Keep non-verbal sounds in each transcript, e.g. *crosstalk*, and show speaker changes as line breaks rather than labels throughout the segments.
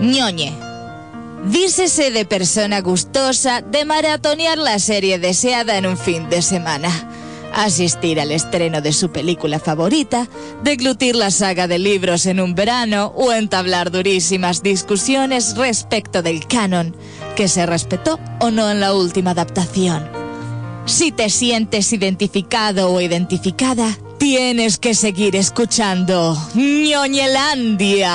ñoñe. Dícese de persona gustosa de maratonear la serie deseada en un fin de semana, asistir al estreno de su película favorita, deglutir la saga de libros en un verano o entablar durísimas discusiones respecto del canon, que se respetó o no en la última adaptación. Si te sientes identificado o identificada, tienes que seguir escuchando ñoñelandia.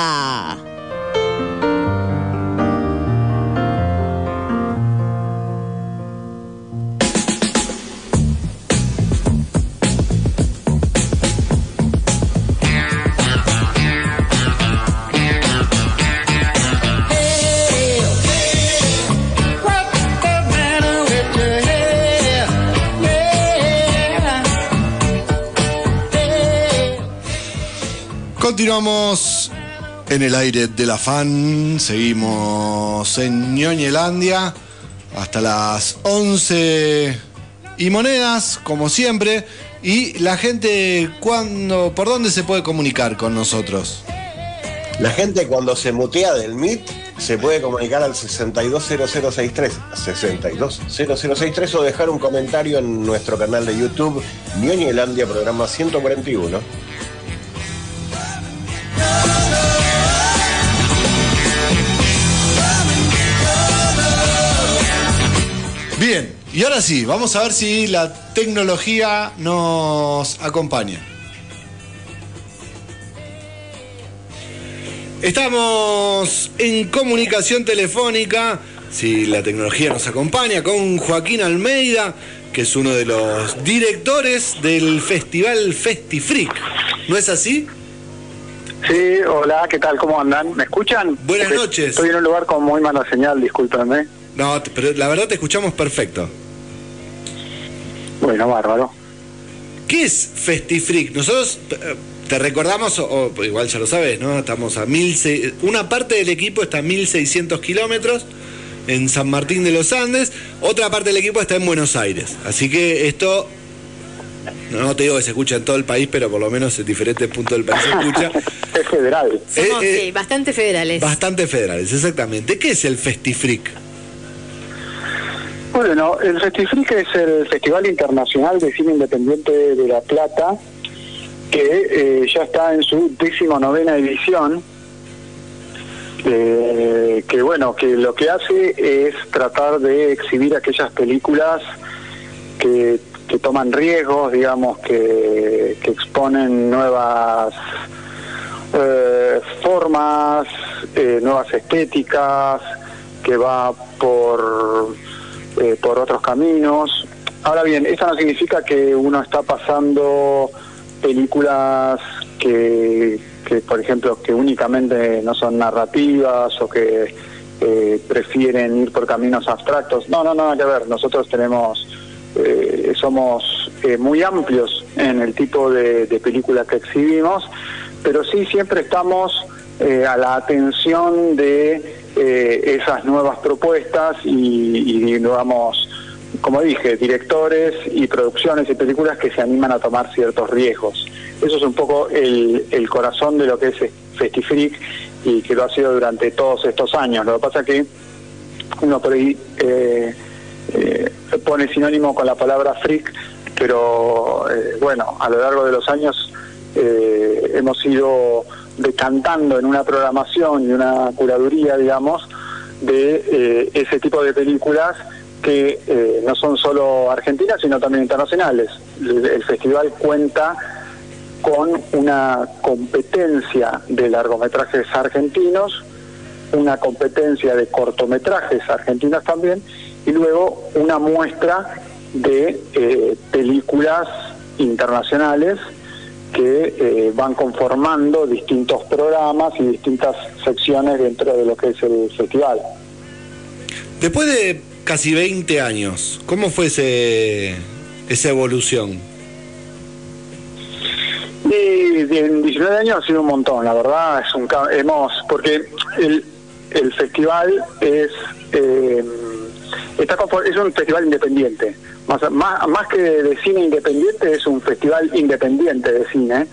Continuamos en el aire de la fan, seguimos en Ñoñelandia hasta las 11 y monedas, como siempre. Y la gente, ¿cuándo, ¿por dónde se puede comunicar con nosotros?
La gente cuando se mutea del MIT se puede comunicar al 620063, 620063 o dejar un comentario en nuestro canal de YouTube, Ñoñelandia, programa 141.
Bien, y ahora sí, vamos a ver si la tecnología nos acompaña. Estamos en comunicación telefónica, si la tecnología nos acompaña, con Joaquín Almeida, que es uno de los directores del festival FestiFreak. ¿No es así?
Sí, hola, ¿qué tal? ¿Cómo andan? ¿Me escuchan?
Buenas noches.
Estoy en un lugar con muy mala señal, discúlpenme.
No, pero la verdad te escuchamos perfecto.
Bueno, bárbaro.
¿Qué es FestiFreak? Nosotros eh, te recordamos, o, o igual ya lo sabes, ¿no? Estamos a mil una parte del equipo está a 1600 kilómetros en San Martín de los Andes, otra parte del equipo está en Buenos Aires. Así que esto, no te digo que se escucha en todo el país, pero por lo menos en diferentes puntos del país se escucha. *laughs*
Es federal.
Somos,
Eh, eh,
sí, bastante federales.
Bastante federales, exactamente. ¿Qué es el FestiFreak?
Bueno, el Festifric es el Festival Internacional de Cine Independiente de La Plata, que eh, ya está en su décimo novena edición. eh, que bueno, que lo que hace es tratar de exhibir aquellas películas que, que toman riesgos, digamos, que, que exponen nuevas eh, formas, eh, nuevas estéticas, que va por, eh, por otros caminos. Ahora bien, eso no significa que uno está pasando películas que, que, por ejemplo, que únicamente no son narrativas o que eh, prefieren ir por caminos abstractos. No, no, nada que ver. Nosotros tenemos, eh, somos eh, muy amplios en el tipo de, películas que exhibimos, pero sí siempre estamos a la atención de eh, esas nuevas propuestas y, y digamos, como dije, directores y producciones y películas que se animan a tomar ciertos riesgos. Eso es un poco el, el corazón de lo que es Festifreak y que lo ha sido durante todos estos años. Lo que pasa que uno por ahí eh, eh, pone sinónimo con la palabra freak, pero eh, bueno, a lo largo de los años eh, hemos ido decantando en una programación y una curaduría, digamos, de eh, ese tipo de películas que eh, no son solo argentinas, sino también internacionales. El, festival cuenta con una competencia de largometrajes argentinos, una competencia de cortometrajes argentinos también, y luego una muestra de eh, películas internacionales que eh, van conformando distintos programas y distintas secciones dentro de lo que es el festival.
Después de casi 20 años, ¿cómo fue ese, esa evolución?
Y en 19 años ha sido un montón, la verdad, es un hemos porque el, el festival es eh, es un festival independiente, más, más más que de cine independiente es un festival independiente de cine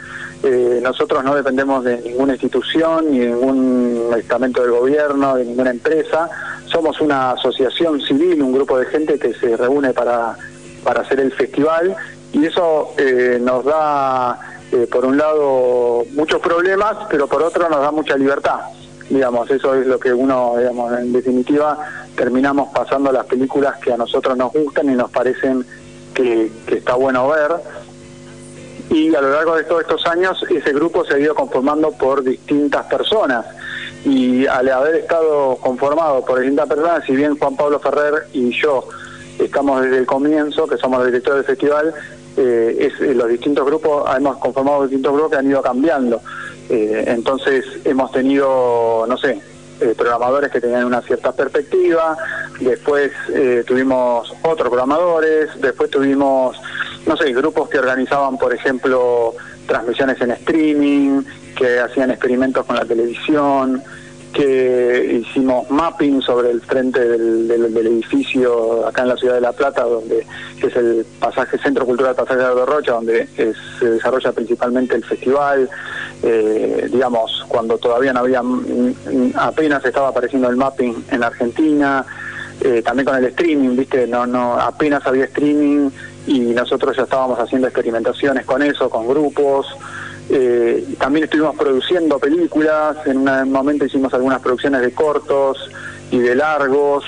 Eh, nosotros no dependemos de ninguna institución, ni de ningún estamento del gobierno, de ninguna empresa. Somos una asociación civil, un grupo de gente que se reúne para, para hacer el festival y eso eh, nos da, eh, por un lado, muchos problemas, pero por otro nos da mucha libertad. Digamos, eso es lo que uno, digamos, en definitiva, terminamos pasando las películas que a nosotros nos gustan y nos parecen que, está bueno ver y a lo largo de todos estos años ese grupo se ha ido conformando por distintas personas y al haber estado conformado por distintas personas, si bien Juan Pablo Ferrer y yo estamos desde el comienzo, que somos los directores del festival, eh, es, los distintos grupos, hemos conformado distintos grupos que han ido cambiando. Eh, entonces hemos tenido, no sé, programadores que tenían una cierta perspectiva, después tuvimos otros programadores, después tuvimos no sé, grupos que organizaban, por ejemplo, transmisiones en streaming, que hacían experimentos con la televisión, que hicimos mapping sobre el frente del, edificio acá en la ciudad de La Plata, donde que es el pasaje Centro Cultural Pasaje de Rocha, donde se desarrolla principalmente el festival. Eh, digamos, cuando todavía no había, apenas estaba apareciendo el mapping en Argentina, eh, también con el streaming, viste, no, no, apenas había streaming y nosotros ya estábamos haciendo experimentaciones con eso, con grupos. Eh, también estuvimos produciendo películas, en un momento hicimos algunas producciones de cortos y de largos.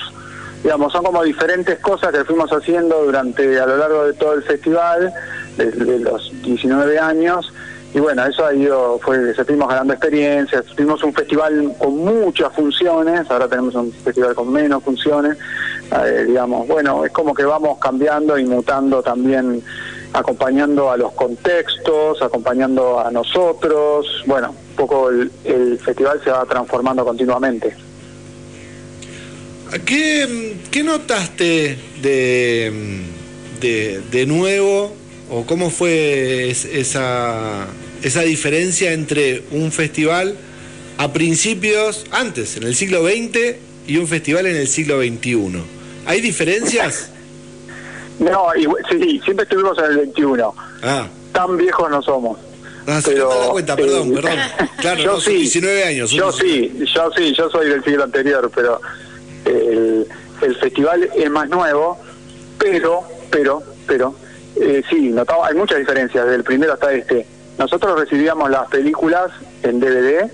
Digamos, son como diferentes cosas que fuimos haciendo durante a lo largo de todo el festival, desde los 19 años. Y bueno, eso ha ido, fue, fuimos ganando experiencias, tuvimos un festival con muchas funciones, ahora tenemos un festival con menos funciones, eh, digamos, bueno, es como que vamos cambiando y mutando también, acompañando a los contextos, acompañando a nosotros, bueno, un poco el, festival se va transformando continuamente.
¿Qué, qué notaste de, de, nuevo o cómo fue esa, esa diferencia entre un festival a principios, antes, en el siglo XX, y un festival en el siglo XXI? ¿Hay diferencias?
No, sí, siempre estuvimos en el 21. Ah. Tan viejos no somos.
Ah, pero, me cuenta, perdón, eh, perdón. *laughs* Claro, yo sí, 19 años.
Yo sí, yo sí, yo soy del siglo anterior, pero el, festival es más nuevo, pero, pero, pero, eh, sí, notaba, hay muchas diferencias del primero hasta este. Nosotros recibíamos las películas en DVD,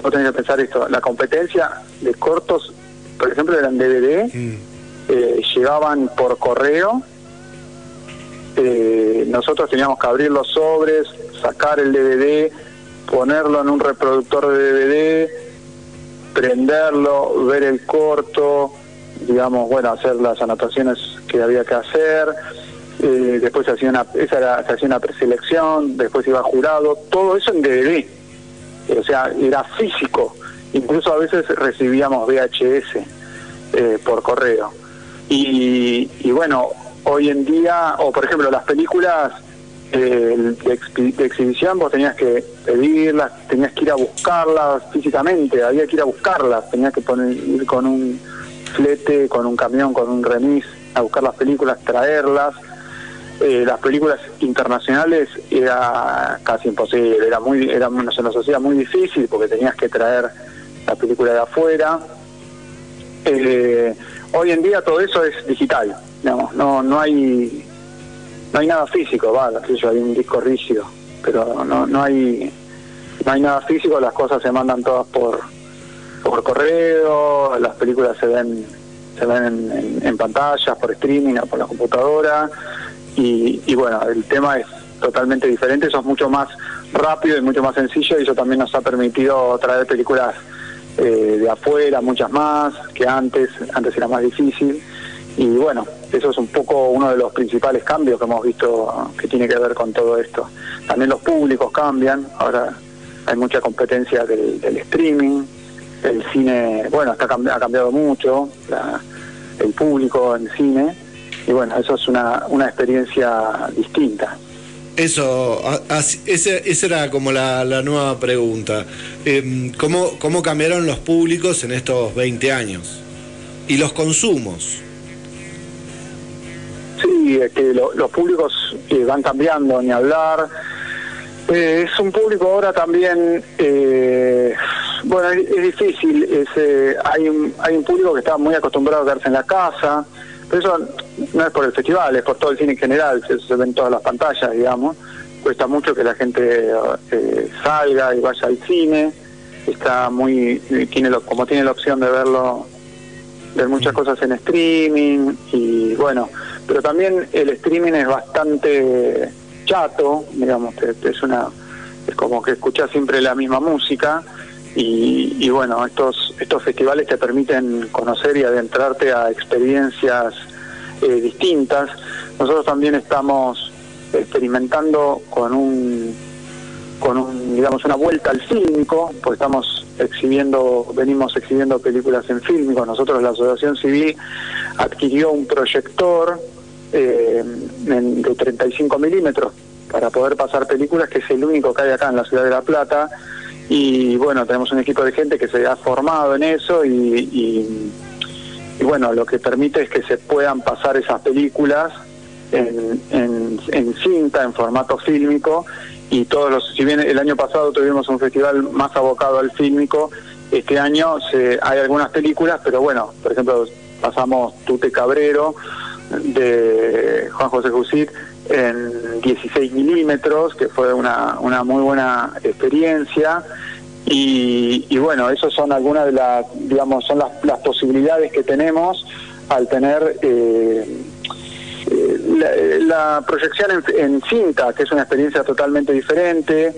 vos tenés que pensar esto, la competencia de cortos por ejemplo, eran DVD, mm. Eh, llegaban por correo, eh, nosotros teníamos que abrir los sobres, sacar el DVD, ponerlo en un reproductor de DVD, prenderlo, ver el corto, digamos, bueno, hacer las anotaciones que había que hacer, eh, después se hacía, una, esa era, se hacía una preselección, después iba jurado, todo eso en DVD, o sea, era físico. Incluso a veces recibíamos VHS eh, por correo. Y, bueno, hoy en día, o por ejemplo las películas eh, de, exhibición, vos tenías que pedirlas, tenías que ir a buscarlas físicamente, había que ir a buscarlas, tenías que poner, ir con un flete, con un camión, con un remis, a buscar las películas, traerlas. Eh, las películas internacionales era casi imposible, era muy, era, se nos hacía muy difícil porque tenías que traer la película de afuera. Eh, hoy en día todo eso es digital, digamos, no, no hay no hay nada físico, va, hay un disco rígido, pero no, no hay no hay nada físico, las cosas se mandan todas por por correo, las películas se ven se ven en, pantallas, por streaming o por la computadora y, y bueno, el tema es totalmente diferente, eso es mucho más rápido y mucho más sencillo y eso también nos ha permitido traer películas eh, de afuera, muchas más que antes, antes era más difícil. Y bueno, eso es un poco uno de los principales cambios que hemos visto que tiene que ver con todo esto. También los públicos cambian, ahora hay mucha competencia del, streaming, el cine, bueno, está, ha cambiado mucho, el público en cine, y bueno, eso es una, una experiencia distinta.
Eso, esa era como la, nueva pregunta. Eh, ¿cómo, ¿Cómo cambiaron los públicos en estos 20 años? ¿Y los consumos?
Sí, es que los públicos eh, van cambiando, ni hablar. Eh, es un público ahora también, eh, bueno, es, difícil, es, hay, un, hay un público que está muy acostumbrado a quedarse en la casa, pero eso no es por el festival, es por todo el cine en general, se, ven todas las pantallas, digamos, cuesta mucho que la gente eh, salga y vaya al cine, está muy, tiene lo, como tiene la opción de verlo, ver muchas cosas en streaming y bueno, pero también el streaming es bastante chato, digamos, es una es como que escuchas siempre la misma música y, y bueno, estos estos festivales te permiten conocer y adentrarte a experiencias eh, distintas. Nosotros también estamos experimentando con un con un, digamos una vuelta al fílmico, pues estamos exhibiendo, venimos exhibiendo películas en fílmico. Nosotros la Asociación Civil adquirió un proyector eh, en- de 35 milímetros para poder pasar películas, que es el único que hay acá en la ciudad de La Plata. Y bueno, tenemos un equipo de gente que se ha formado en eso y, y, bueno, lo que permite es que se puedan pasar esas películas en, en, en cinta, en formato fílmico, y todos los, si bien el año pasado tuvimos un festival más abocado al fílmico, este año se, hay algunas películas, pero bueno, por ejemplo, pasamos Tute Cabrero de Juan José Jusit en 16 milímetros, que fue una, una muy buena experiencia. Y, y bueno, esas son algunas de las, digamos, son las, las posibilidades que tenemos al tener eh, eh, la, la proyección en, cinta, que es una experiencia totalmente diferente,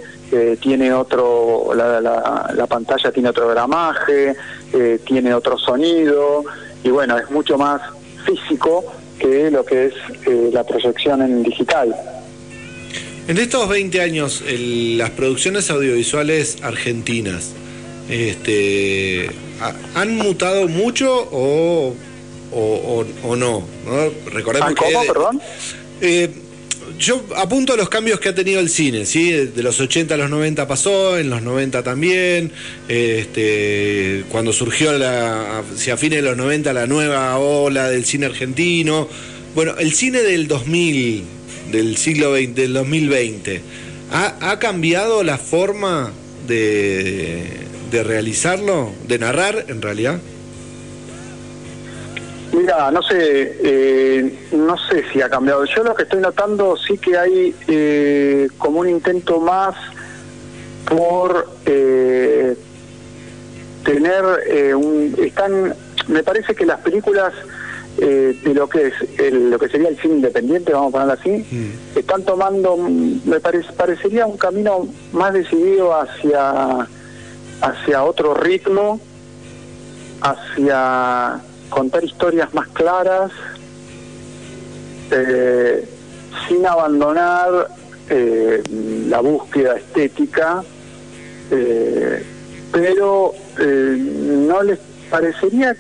tiene otro, la, la- la pantalla tiene otro gramaje, eh, tiene otro sonido, y bueno, es mucho más físico que lo que es eh, la proyección en digital.
En estos 20 años, el- las producciones audiovisuales argentinas este, ha- han mutado mucho o, o, o- o no, ¿no? Recordemos
Ah,
que
¿Cómo,
de-
perdón?
eh, yo apunto a los cambios que ha tenido el cine, ¿sí? De los 80 a los 90 pasó, en los 90 también, este, cuando surgió la, hacia fines de los 90 la nueva ola del cine argentino. Bueno, el cine del 2000, del siglo XX, del 2020, ¿ha, ha cambiado la forma de, de realizarlo, de narrar en realidad?
Mira, no sé, eh, no sé si ha cambiado. Yo lo que estoy notando sí que hay eh, como un intento más por eh, tener eh, un, están, me parece que las películas eh, de lo que es el- lo que sería el cine independiente, vamos a ponerlo así, están tomando, mm, me parece, parecería un camino más decidido hacia hacia otro ritmo, hacia contar historias más claras, eh, sin abandonar eh, la búsqueda estética, eh, pero eh, no les parecería,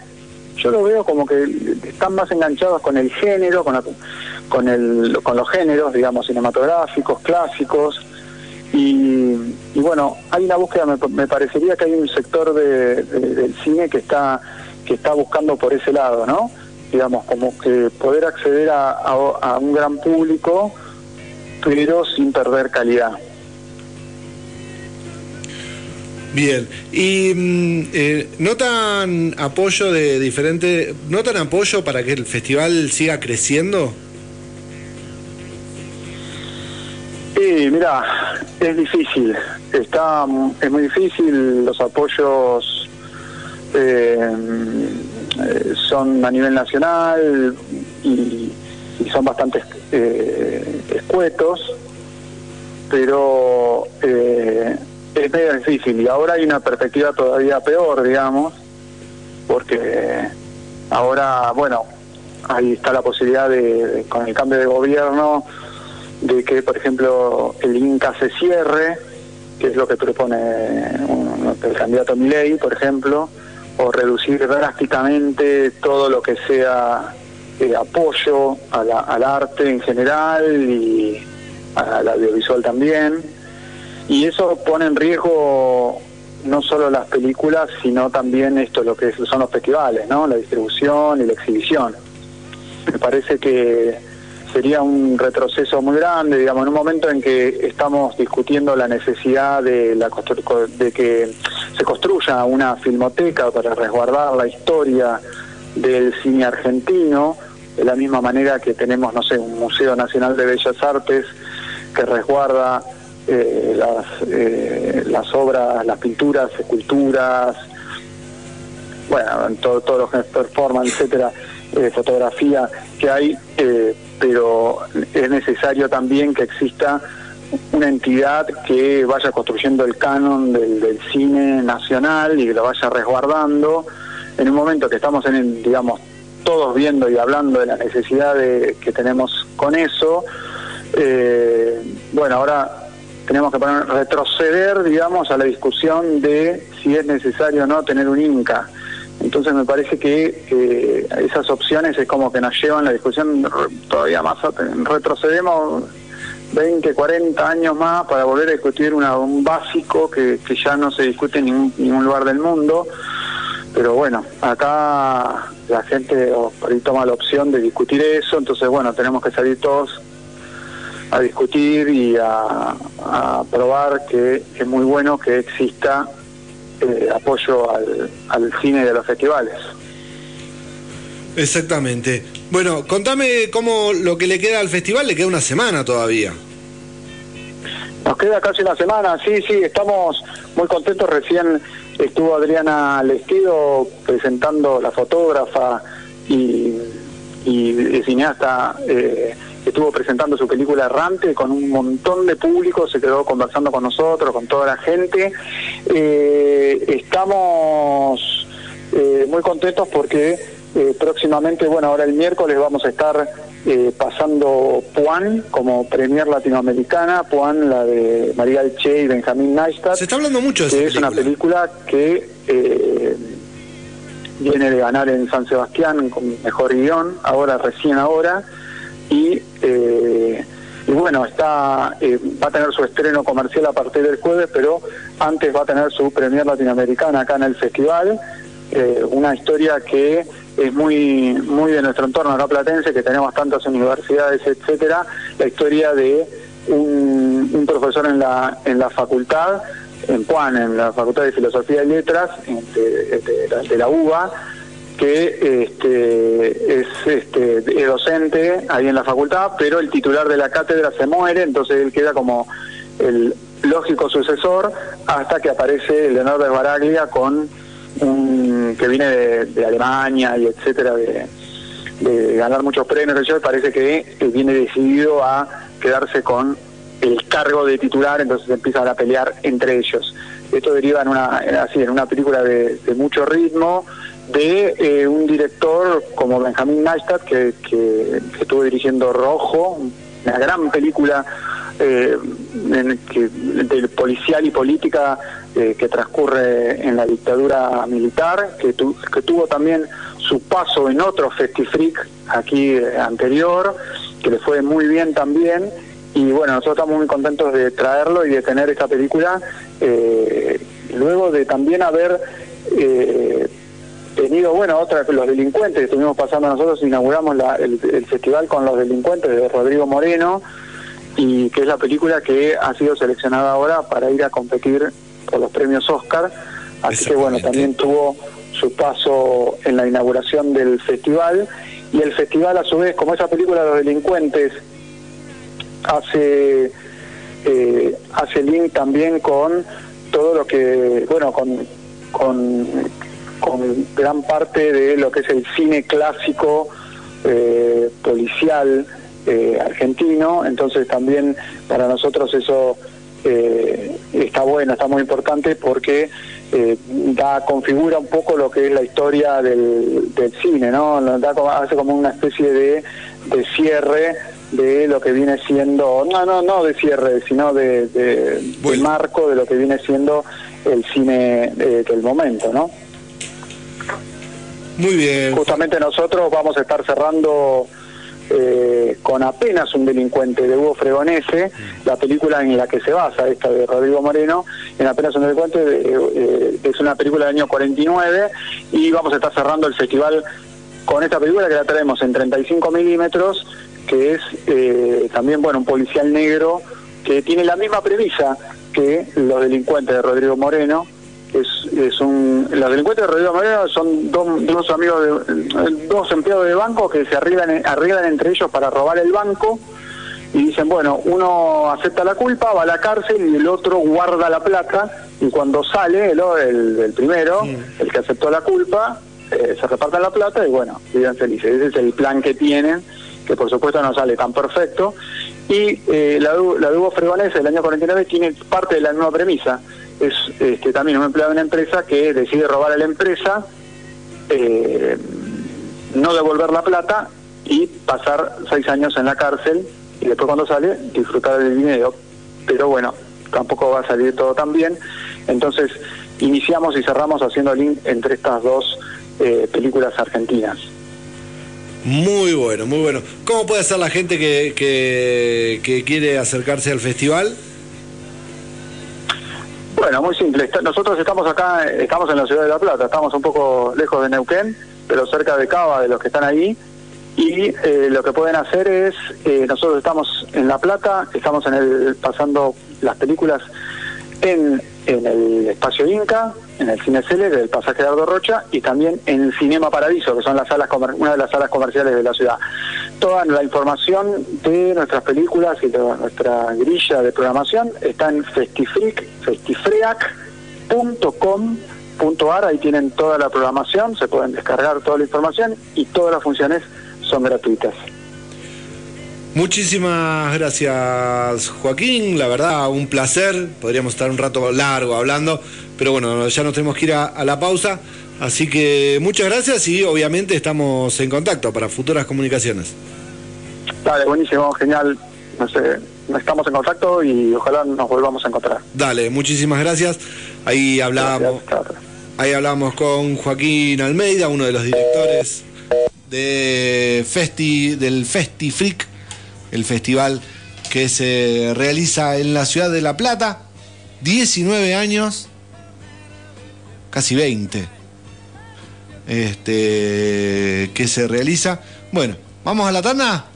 yo lo veo como que están más enganchados con el género, con, la- con, el, con los géneros, digamos, cinematográficos, clásicos, y, y bueno, hay una búsqueda, me, me parecería que hay un sector de- de- del cine que está que está buscando por ese lado, ¿no? Digamos, como que poder acceder a, a- a un gran público, pero sin perder calidad.
Bien, y mm, eh, ¿notan apoyo de diferentes, notan apoyo para que el festival siga creciendo?
Sí, mira, es difícil, está es muy difícil, los apoyos eh, son a nivel nacional y, son bastante eh, escuetos, pero eh, es medio difícil. Y ahora hay una perspectiva todavía peor, digamos, porque ahora, bueno, ahí está la posibilidad de, con el cambio de gobierno, de que, por ejemplo, el Inca se cierre, que es lo que propone el candidato Milei, por ejemplo, o reducir drásticamente todo lo que sea eh, apoyo al arte en general y al audiovisual también. Y eso pone en riesgo no solo las películas, sino también esto, lo que son los festivales, ¿no? La distribución y la exhibición. Me parece que sería un retroceso muy grande, digamos, en un momento en que estamos discutiendo la necesidad de, la de que se construya una filmoteca para resguardar la historia del cine argentino, de la misma manera que tenemos, no sé, un Museo Nacional de Bellas Artes que resguarda eh, las, eh, las obras, las pinturas, esculturas, bueno, todo, todos los performance, etcétera, eh, fotografía que hay, pero es necesario también que exista una entidad que vaya construyendo el canon del, del, cine nacional y lo vaya resguardando. En un momento que estamos en, digamos, todos viendo y hablando de la necesidad de, que tenemos con eso, eh, bueno, ahora tenemos que poner, retroceder, digamos, a la discusión de si es necesario o no tener un Inca. Entonces me parece que esas opciones es como que nos llevan la discusión todavía más, retrocedemos 20, 40 años más para volver a discutir una, un básico que, ya no se discute en ningún, lugar del mundo. Pero bueno, acá la gente ahí toma la opción de discutir eso, entonces bueno, tenemos que salir todos a discutir y a, probar que es muy bueno que exista eh, apoyo al, al cine de los festivales.
Exactamente. Bueno, contame cómo lo que le queda al festival, le queda una semana todavía.
Nos queda casi una semana, sí, sí, estamos muy contentos. Recién estuvo Adriana Lestido presentando la fotógrafa y, y cineasta eh, estuvo presentando su película Errante con un montón de público, se quedó conversando con nosotros, con toda la gente. Eh, estamos eh, muy contentos porque eh, próximamente, bueno, ahora el miércoles vamos a estar pasando Puan como premier latinoamericana, Puan, la de María Che y Benjamín Neistat.
Se está hablando mucho de esa
que es una película que viene de ganar en San Sebastián con mejor guion, ahora, recién ahora y, eh, y bueno, está eh, va a tener su estreno comercial a partir del jueves, pero antes va a tener su premier latinoamericana acá en el festival, eh, una historia que es muy muy de nuestro entorno acá platense, que tenemos tantas universidades, etcétera, la historia de un, un profesor en la, en la facultad, en Juan, en la Facultad de Filosofía y Letras, de la UBA, que este, es, este, docente ahí en la facultad, pero el titular de la cátedra se muere, entonces él queda como el lógico sucesor hasta que aparece Leonardo de Baraglia con un que viene de, Alemania y etcétera de, ganar muchos premios y parece que viene decidido a quedarse con el cargo de titular entonces empiezan a pelear entre ellos. Esto deriva en una así en una película de mucho ritmo de eh, un director como Benjamín Neistat, que, que, estuvo dirigiendo Rojo, una gran película eh, policial y política eh, que transcurre en la dictadura militar, que, que tuvo también su paso en otro Festifreak aquí anterior, que le fue muy bien también. Y bueno, nosotros estamos muy contentos de traerlo y de tener esta película, luego de también haber tenido, bueno, otra, los delincuentes, estuvimos pasando nosotros, inauguramos el, festival con los delincuentes de Rodrigo Moreno, y que es la película que ha sido seleccionada ahora para ir a competir por los premios Oscar. Así que bueno, también tuvo su paso en la inauguración del festival. Y el festival a su vez, como esa película de los delincuentes hace, eh, hace link también con todo lo que, bueno, con, con con gran parte de lo que es el cine clásico eh, policial eh, argentino, entonces también para nosotros eso eh, está bueno, está muy importante porque da configura un poco lo que es la historia del, cine, ¿no? Da, hace como una especie de, de cierre de lo que viene siendo, no, no, no de cierre, sino de, de, marco de lo que viene siendo el cine del momento, ¿no?
Muy bien.
Justamente nosotros vamos a estar cerrando eh, con apenas un delincuente de Hugo Fregonese, la película en la que se basa, esta de Rodrigo Moreno, en apenas un delincuente, eh, es una película del año 49 y vamos a estar cerrando el festival con esta película que la traemos en 35 milímetros que es eh, también bueno un policial negro que tiene la misma premisa que los delincuentes de Rodrigo Moreno. Es, es un, los delincuentes de Rodrigo Moreno son dos, dos amigos, de, dos empleados de banco que se arreglan, arreglan entre ellos para robar el banco y dicen, bueno, uno acepta la culpa, va a la cárcel y el otro guarda la plata y cuando sale, el, el, primero, el que aceptó la culpa, eh, se reparten la plata y bueno, viven felices. Ese es el plan que tienen, que por supuesto no sale tan perfecto. Y eh, la, la de Hugo Fregonese del año 49 tiene parte de la misma premisa. Es este, también un empleado de una empresa que decide robar a la empresa, eh, no devolver la plata y pasar seis años en la cárcel y después cuando sale disfrutar del dinero. Pero bueno, tampoco va a salir todo tan bien. Entonces iniciamos y cerramos haciendo link entre estas dos eh, películas argentinas.
Muy bueno, muy bueno. ¿Cómo puede ser la gente que, que, quiere acercarse al festival?
Bueno, muy simple. Nosotros estamos acá, estamos en la ciudad de La Plata, estamos un poco lejos de Neuquén, pero cerca de Cava, de los que están ahí. Y eh, lo que pueden hacer es, eh, nosotros estamos en La Plata, estamos en el pasando las películas en, en el espacio Inca, en el Cine del pasaje de Ardo Rocha y también en Cinema Paradiso, que son las salas una de las salas comerciales de la ciudad. Toda la información de nuestras películas y de nuestra grilla de programación está en festifreak, festifreak.com.ar, ahí tienen toda la programación, se pueden descargar toda la información y todas las funciones son gratuitas.
Muchísimas gracias Joaquín, la verdad un placer, podríamos estar un rato largo hablando, pero bueno, ya nos tenemos que ir a, la pausa, así que muchas gracias y obviamente estamos en contacto para futuras comunicaciones.
Dale, buenísimo, genial, no sé, estamos en contacto y ojalá nos volvamos a encontrar.
Dale, muchísimas gracias, ahí hablábamos, ahí hablamos con Joaquín Almeida, uno de los directores de Festi, del Festi Freak el festival que se realiza en la ciudad de La Plata. 19 años, casi 20, este, que se realiza. Bueno, ¿vamos a la tanda?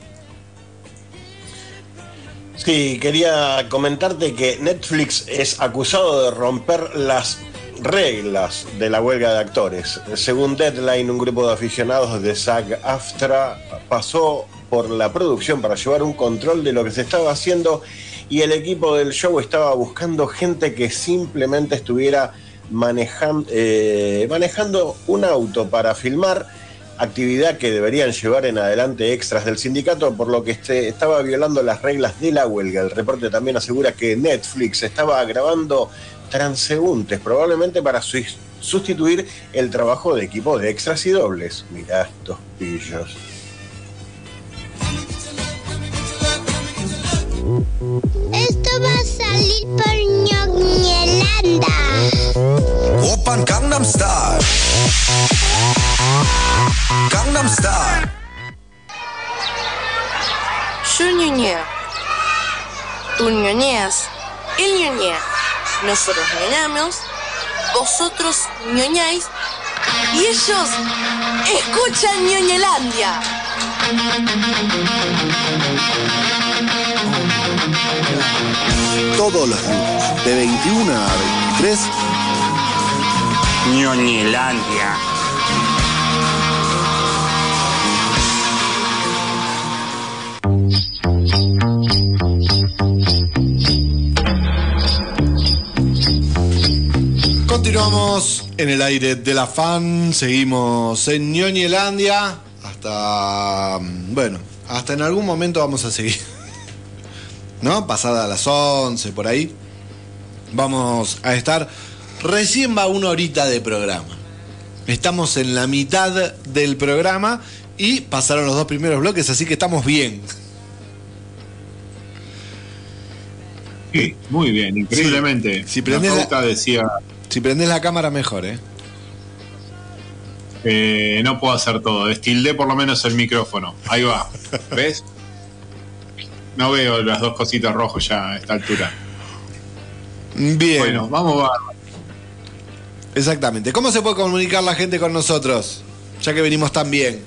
Sí, quería comentarte que Netflix es acusado de romper las reglas de la huelga de actores. Según Deadline, un grupo de aficionados de SAG-AFTRA pasó por la producción para llevar un control de lo que se estaba haciendo y el equipo del show estaba buscando gente que simplemente estuviera manejando, eh, manejando un auto para filmar, actividad que deberían llevar en adelante extras del sindicato, por lo que este, estaba violando las reglas de la huelga. El reporte también asegura que Netflix estaba grabando transeúntes, probablemente para sustituir el trabajo de equipo de extras y dobles. Mirá estos pillos.
Esto va a salir por ñoñelanda.
Open Gangnam Style. Gangnam Style.
Yo ñoñeo. Tú ñoñeas. Él ñoñea. Nosotros ñoñamos. Vosotros ñoñáis. Y ellos escuchan ñoñelandia.
Todos los días, de 21 a 23,
Ñoñelandia.
Continuamos en el aire de la fan, seguimos en Ñoñelandia hasta, bueno, hasta en algún momento vamos a seguir. ¿No? Pasada a las 11, por ahí. Vamos a estar. Recién va una horita de programa. Estamos en la mitad del programa y pasaron los dos primeros bloques, así que estamos bien.
Sí, muy bien, increíblemente.
si prendes la, decía... Si la cámara mejor, ¿eh?
¿eh? no puedo hacer todo. Destildé por lo menos el micrófono. Ahí va. ¿Ves? No veo las dos cositas rojas ya a esta altura.
Bien.
Bueno, vamos a...
Exactamente. ¿Cómo se puede comunicar la gente con nosotros? Ya que venimos tan bien.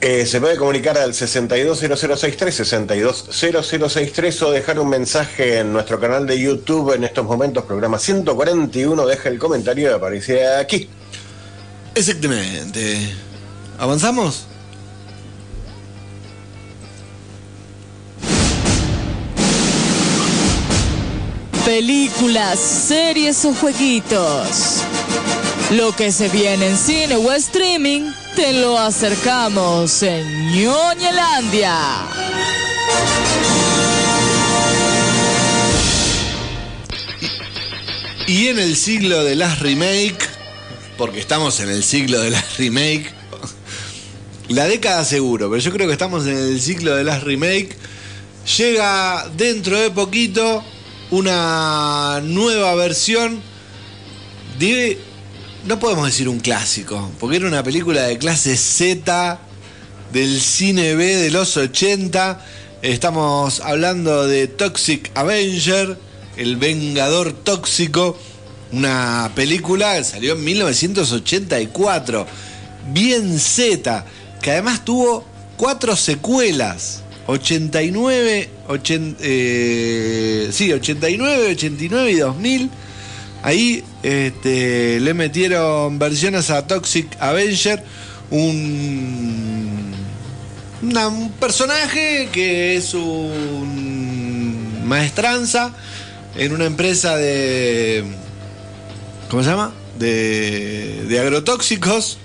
Eh, se puede comunicar al 620063, 620063 o dejar un mensaje en nuestro canal de YouTube en estos momentos, programa 141, deja el comentario y aparece aquí.
Exactamente. ¿Avanzamos?
Películas, series o jueguitos. Lo que se viene en cine o streaming, te lo acercamos en Ñoñelandia.
Y en el siglo de las remake, porque estamos en el siglo de las remake, la década seguro, pero yo creo que estamos en el ciclo de las remake, llega dentro de poquito una nueva versión no podemos decir un clásico, porque era una película de clase Z del cine B de los 80. Estamos hablando de Toxic Avenger, El Vengador Tóxico, una película que salió en 1984, bien Z, que además tuvo cuatro secuelas. 89, 80, eh, sí, 89, 89 y 2000. Ahí este, le metieron versiones a Toxic Avenger, un, un personaje que es un maestranza en una empresa de... ¿Cómo se llama? De, de agrotóxicos.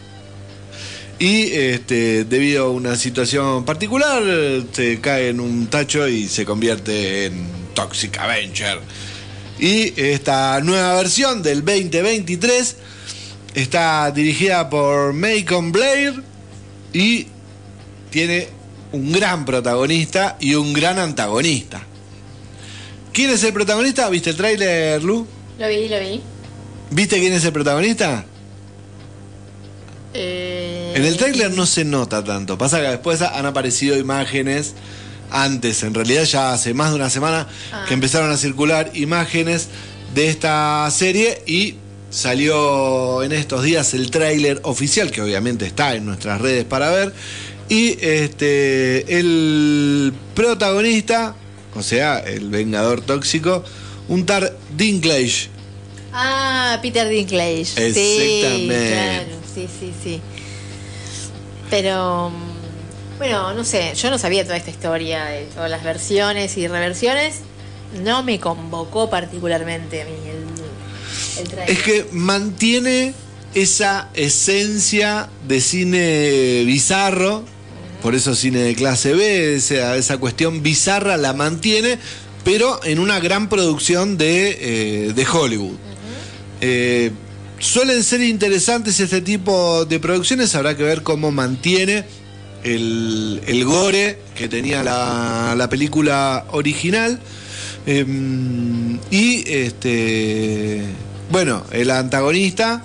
Y este, debido a una situación particular, se cae en un tacho y se convierte en Toxic Avenger. Y esta nueva versión del 2023 está dirigida por Macon Blair y tiene un gran protagonista y un gran antagonista. ¿Quién es el protagonista? ¿Viste el tráiler, Lu?
Lo vi, lo vi.
¿Viste quién es el protagonista?
Eh,
En el tráiler no se nota tanto. Pasa que después han aparecido imágenes antes, en realidad ya hace más de una semana
Ah.
que empezaron a circular imágenes de esta serie y salió en estos días el tráiler oficial que obviamente está en nuestras redes para ver y este el protagonista, o sea, el vengador tóxico, un tar Dinklage.
Ah, Peter Dinklage. Sí,
Exactamente.
claro, sí, sí, sí. Pero, bueno, no sé, yo no sabía toda esta historia de todas las versiones y reversiones. No me convocó particularmente a mí el, el trailer.
Es que mantiene esa esencia de cine bizarro, por eso cine de clase B, esa, esa cuestión bizarra la mantiene, pero en una gran producción de, eh, de Hollywood. Eh, suelen ser interesantes este tipo de producciones, habrá que ver cómo mantiene el, el gore que tenía la, la película original. Eh, y este bueno, el antagonista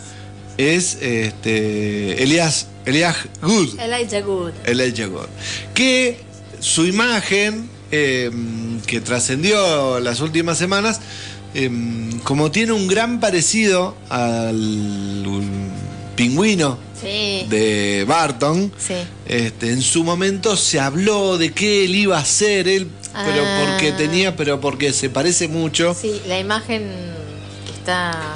es este Elias Elias Good.
Elijah Good.
Elijah Wood, que su imagen eh, que trascendió las últimas semanas, eh, como tiene un gran parecido al pingüino
Sí.
de Barton,
Sí.
este, en su momento se habló de que él iba a ser él, pero
Ah.
porque tenía, pero porque se parece mucho.
Sí, la imagen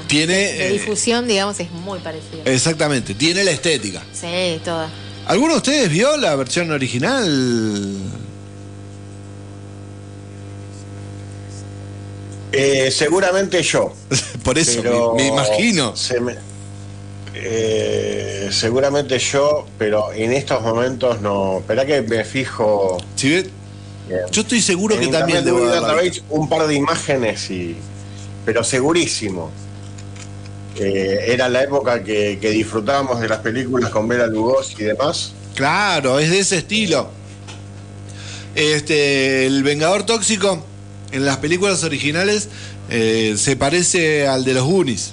Tiene,
de
eh,
difusión, digamos, es muy parecida.
Exactamente, tiene la estética.
Sí, toda.
¿Alguno de ustedes vio la versión original?
Eh, seguramente yo. *laughs*
Por eso, me, me imagino.
se me- eh, seguramente yo, pero en estos momentos no. Espera que me fijo.
Si ve- yo estoy seguro
en
que también debo
Database un par de imágenes y. Pero segurísimo. Eh, era la época que, que disfrutábamos de las películas con Bela Lugosi y demás.
Claro, es de ese estilo. Este, el Vengador Tóxico en las películas originales eh, se parece al de los Goonies.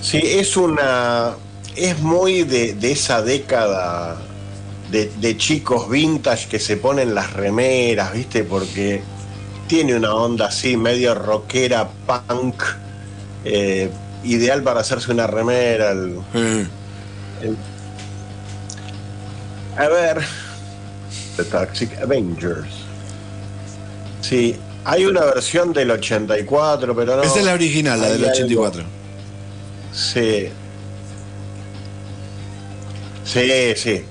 Sí, es una. Es muy de, de esa década de, de chicos vintage que se ponen las remeras, ¿viste? Porque tiene una onda así, medio rockera, punk, eh, ideal para hacerse una remera. el- el- A ver. The Toxic Avengers. Sí, hay una versión del 84, pero no.
Esa es la original, la del
algo.
84.
Sí. Sí, sí.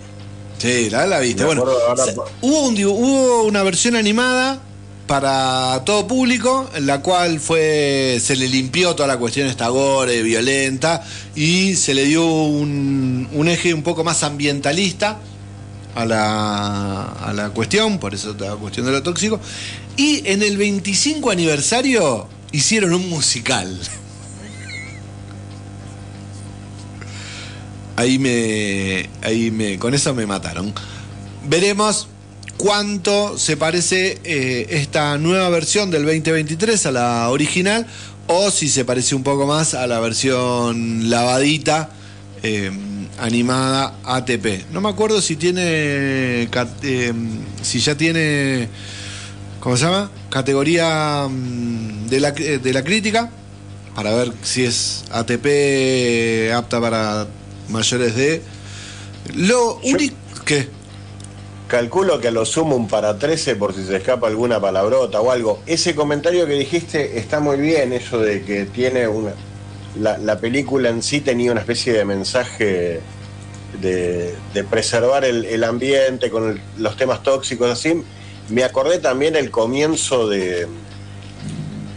Sí, la, la viste. Bueno,
ahora-
hubo, un, hubo una versión animada para todo público, en la cual fue se le limpió toda la cuestión esta gore, violenta, y se le dio un, un eje un poco más ambientalista a la, a la cuestión, por eso la cuestión de lo tóxico. Y en el 25 aniversario hicieron un musical. Ahí me, ahí me, con eso me mataron. Veremos cuánto se parece eh, esta nueva versión del 2023 a la original o si se parece un poco más a la versión lavadita eh, animada ATP. No me acuerdo si tiene, eh, si ya tiene, ¿cómo se llama? Categoría mm, de la, de la crítica para ver si es ATP apta para mayores de... Lo único... ¿Qué?
Calculo que a lo sumo un para 13 por si se escapa alguna palabrota o algo. Ese comentario que dijiste está muy bien, eso de que tiene una. La, la película en sí tenía una especie de mensaje de, preservar el, ambiente con los temas tóxicos así. Me acordé también el comienzo de,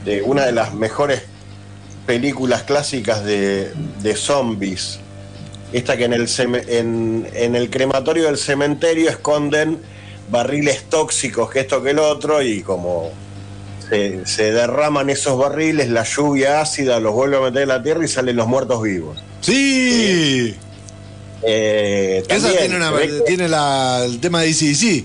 de una de las mejores películas clásicas de, de zombies. Esta que en el, en, en el crematorio del cementerio esconden barriles tóxicos, que esto que el otro, y como se, se derraman esos barriles, la lluvia ácida los vuelve a meter en la tierra y salen los muertos vivos.
Sí.
Eh,
Esa tiene, una,
que-
tiene la- el tema de DCDC.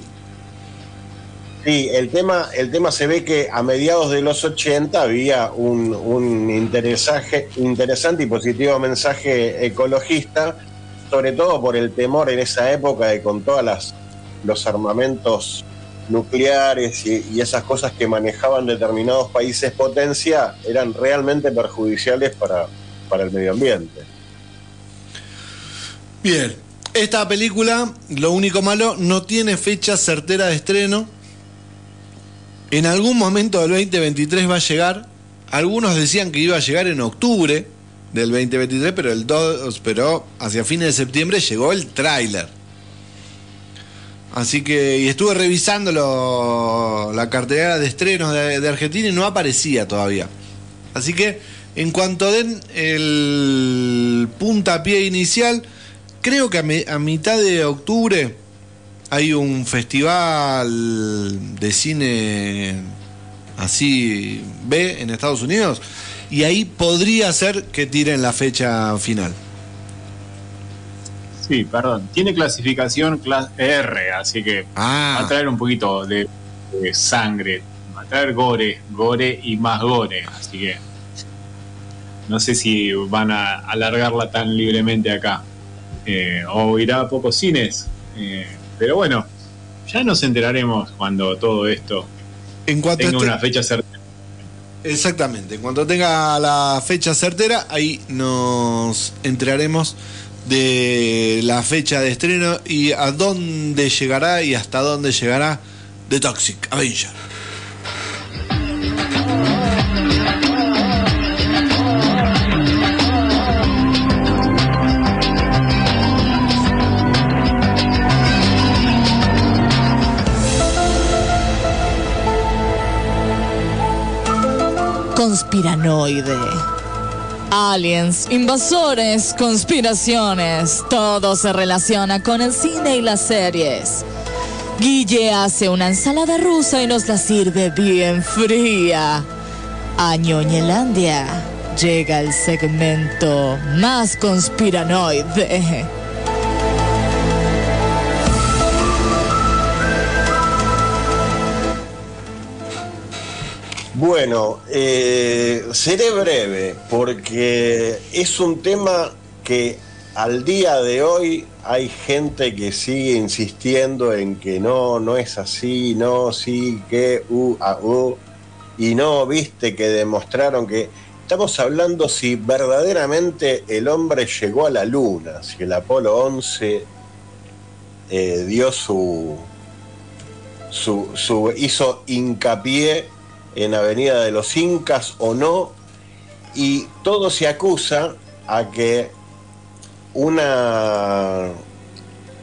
Sí, el tema, el tema se ve que a mediados de los 80 había un, un interesaje- interesante y positivo mensaje ecologista, sobre todo por el temor en esa época de con todas las los armamentos nucleares y, esas cosas que manejaban determinados países potencia eran realmente perjudiciales para, para el medio ambiente.
Bien. Esta película, lo único malo, no tiene fecha certera de estreno. En algún momento del 2023 va a llegar. Algunos decían que iba a llegar en octubre del 2023, pero, el 2, pero hacia fines de septiembre llegó el tráiler. Así que, y estuve revisando la cartelera de estrenos de, Argentina y no aparecía todavía. Así que, en cuanto den el puntapié inicial, creo que a, a mitad de octubre hay un festival de cine así B en Estados Unidos y ahí podría ser que tiren la fecha final.
Sí, perdón. Tiene clasificación clas- R, así que
Ah.
va a traer un poquito de, de sangre. Va a traer gore, gore y más gore. Así que no sé si van a alargarla tan libremente acá. Eh, o irá a pocos cines. Eh, pero bueno, ya nos enteraremos cuando todo esto
En cuanto
tenga una fecha certera.
Exactamente, en cuanto tenga la fecha certera, ahí nos enteraremos de la fecha de estreno y a dónde llegará y hasta dónde llegará The Toxic Avenger.
Conspiranoide. Aliens, invasores, conspiraciones, todo se relaciona con el cine y las series. Guille hace una ensalada rusa y nos la sirve bien fría. A Ñoñelandia llega el segmento más conspiranoide.
Bueno, eh, seré breve porque es un tema que al día de hoy hay gente que sigue insistiendo en que no, no es así, no, sí, que, u, a, u, y no, viste que demostraron que estamos hablando si verdaderamente el hombre llegó a la luna, si el Apolo 11 eh, dio su, su, su- hizo hincapié en Avenida de los Incas o no, y todo se acusa a que una,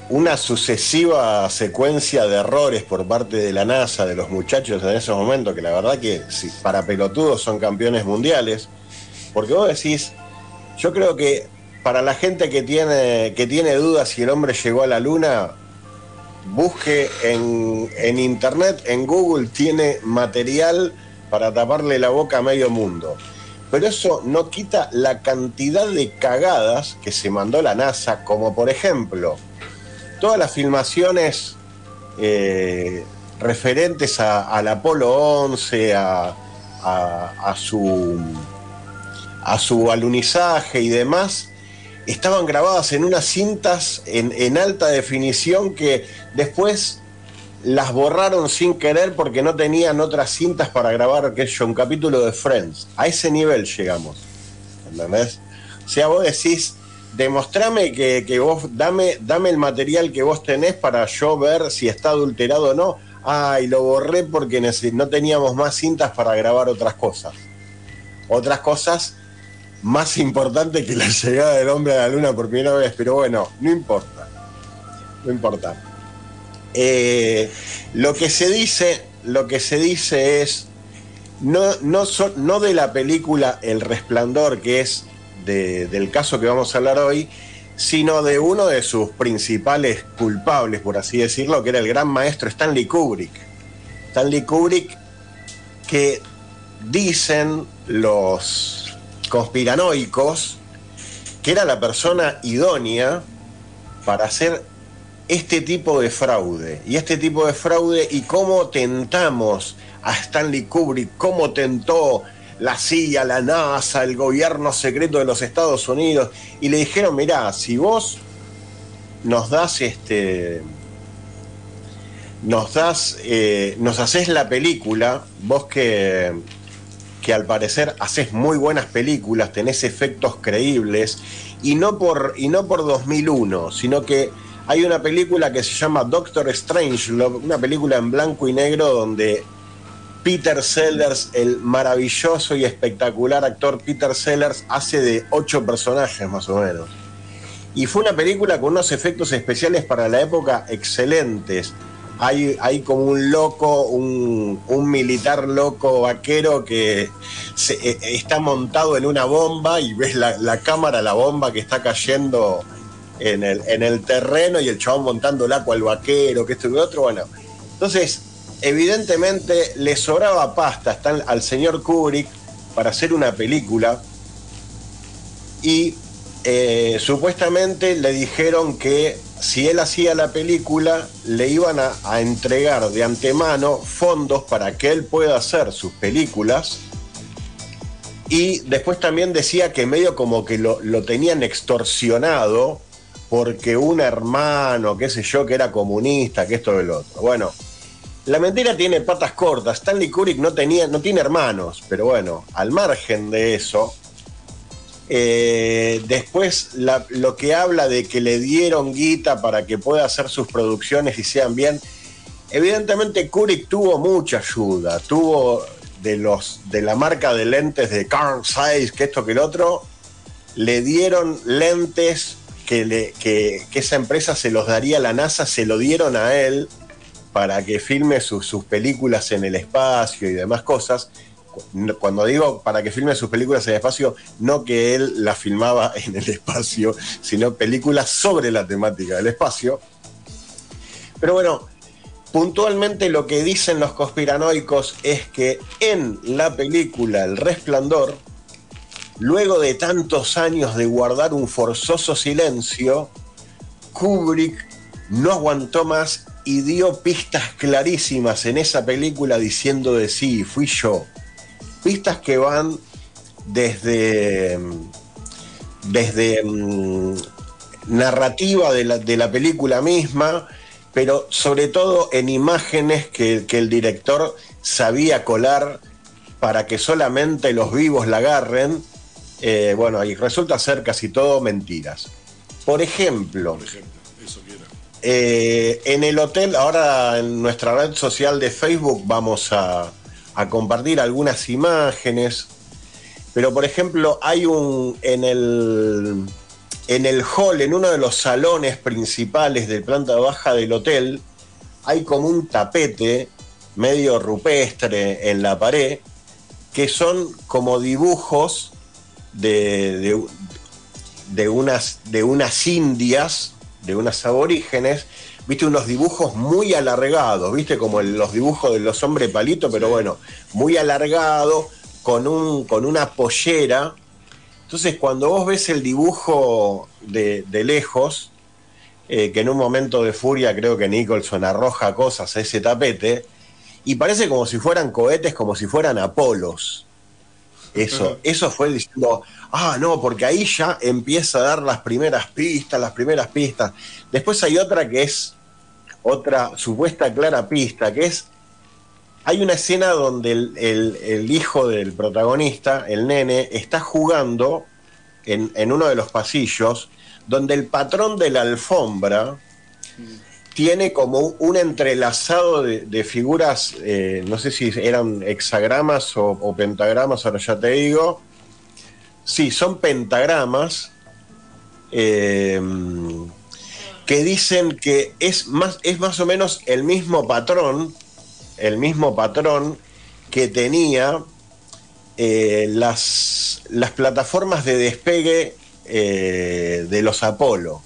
una sucesiva secuencia de errores por parte de la NASA, de los muchachos en esos momentos, que la verdad que para pelotudos son campeones mundiales, porque vos decís, yo creo que para la gente que tiene, que tiene dudas si el hombre llegó a la luna, busque en, en internet, en Google, tiene material para taparle la boca a medio mundo. Pero eso no quita la cantidad de cagadas que se mandó la NASA, como por ejemplo, todas las filmaciones eh, referentes a- al Apolo 11, a, a- su, a su alunizaje y demás, estaban grabadas en unas cintas en, alta definición que después las borraron sin querer porque no tenían otras cintas para grabar, sé yo, un capítulo de Friends. A ese nivel llegamos. ¿Entendés? O sea, vos decís, demostrame que, que vos, dame, dame el material que vos tenés para yo ver si está adulterado o no. Ay, lo borré porque no teníamos más cintas para grabar otras cosas. Otras cosas más importantes que la llegada del hombre a la luna por primera vez, pero bueno, no importa. No importa. Eh, lo que se dice, lo que se dice es no, no, so- no de la película El Resplandor, que es de- del caso que vamos a hablar hoy, sino de uno de sus principales culpables, por así decirlo, que era el gran maestro Stanley Kubrick. Stanley Kubrick, que dicen los conspiranoicos que era la persona idónea para hacer este tipo de fraude. Y este tipo de fraude y cómo tentamos a Stanley Kubrick, cómo tentó la CIA, la NASA, el gobierno secreto de los Estados Unidos. Y le dijeron, mirá, si vos nos das este... Nos das, eh, nos haces la película, vos que, que al parecer haces muy buenas películas, tenés efectos creíbles, y no por, y no por 2001, sino que hay una película que se llama Doctor Strange, una película en blanco y negro donde Peter Sellers, el maravilloso y espectacular actor Peter Sellers, hace de ocho personajes más o menos. Y fue una película con unos efectos especiales para la época excelentes. Hay, hay como un loco, un, un militar loco vaquero que se- eh, está montado en una bomba y ves la, la cámara, la bomba que está cayendo en el, en el terreno y el chabón montando el agua al vaquero, que esto y lo otro. Bueno, entonces, evidentemente le sobraba pasta hasta al señor Kubrick para hacer una película y eh, supuestamente le dijeron que si él hacía la película le iban a, entregar de antemano fondos para que él pueda hacer sus películas y después también decía que medio como que lo, lo tenían extorsionado porque un hermano, qué sé yo, que era comunista, que esto lo otro. Bueno, la mentira tiene patas cortas. Stanley Kubrick no, tenía, no tiene hermanos, pero bueno, al margen de eso, eh, después lo que habla de que le dieron guita para que pueda hacer sus producciones y sean bien, evidentemente Kubrick tuvo mucha ayuda, tuvo de los de la marca de lentes de Carl Zeiss, que esto que el otro, le dieron lentes que, que- esa empresa se los daría a la NASA, se lo dieron a él para que filme sus películas en el espacio y demás cosas. Cu- Cuando digo para que filme sus películas en el espacio, no que él las filmaba *laughs* en el espacio, sino películas sobre la temática del espacio. Pero bueno, puntualmente lo que dicen los conspiranoicos es que en la película El Resplandor, luego de tantos años de guardar un forzoso silencio, Kubrick no aguantó más y dio pistas clarísimas en esa película diciendo de sí, fui yo. Pistas que van desde, desde mm, narrativa de la, de la película misma, pero sobre todo en imágenes que, que el director sabía colar para que solamente los vivos la agarren. Eh, bueno, y resulta ser casi todo mentiras. Por ejemplo, eh, en el hotel, ahora en nuestra red social de Facebook vamos a, a compartir algunas imágenes. Pero por ejemplo, hay un en el en el hall, en uno de los salones principales de planta baja del hotel, hay como un tapete medio rupestre en la pared, que son como dibujos de, de- unas, de unas indias, de unas aborígenes, viste, unos dibujos muy alargados, viste, como los dibujos de los hombres palito, pero bueno, muy alargado, con, un, con una pollera. Entonces, cuando vos ves el dibujo de, de lejos, eh, que en un momento de furia creo que Nicholson arroja cosas a ese tapete, y parece como si fueran cohetes, como si fueran Apolos. Eso, eso fue diciendo, ah, no, porque ahí ya empieza a dar las primeras pistas, las primeras pistas. Después hay otra que es otra supuesta clara pista, que es, hay una escena donde el, hijo del protagonista, el nene, está jugando en, uno de los pasillos, donde el patrón de la alfombra tiene como un entrelazado de, de figuras, eh, no sé si eran hexagramas o, o pentagramas, ahora ya te digo. Sí, son pentagramas eh, que dicen que es más, es más o menos el mismo patrón, el mismo patrón que tenía eh, las, las plataformas de despegue eh, de los Apolo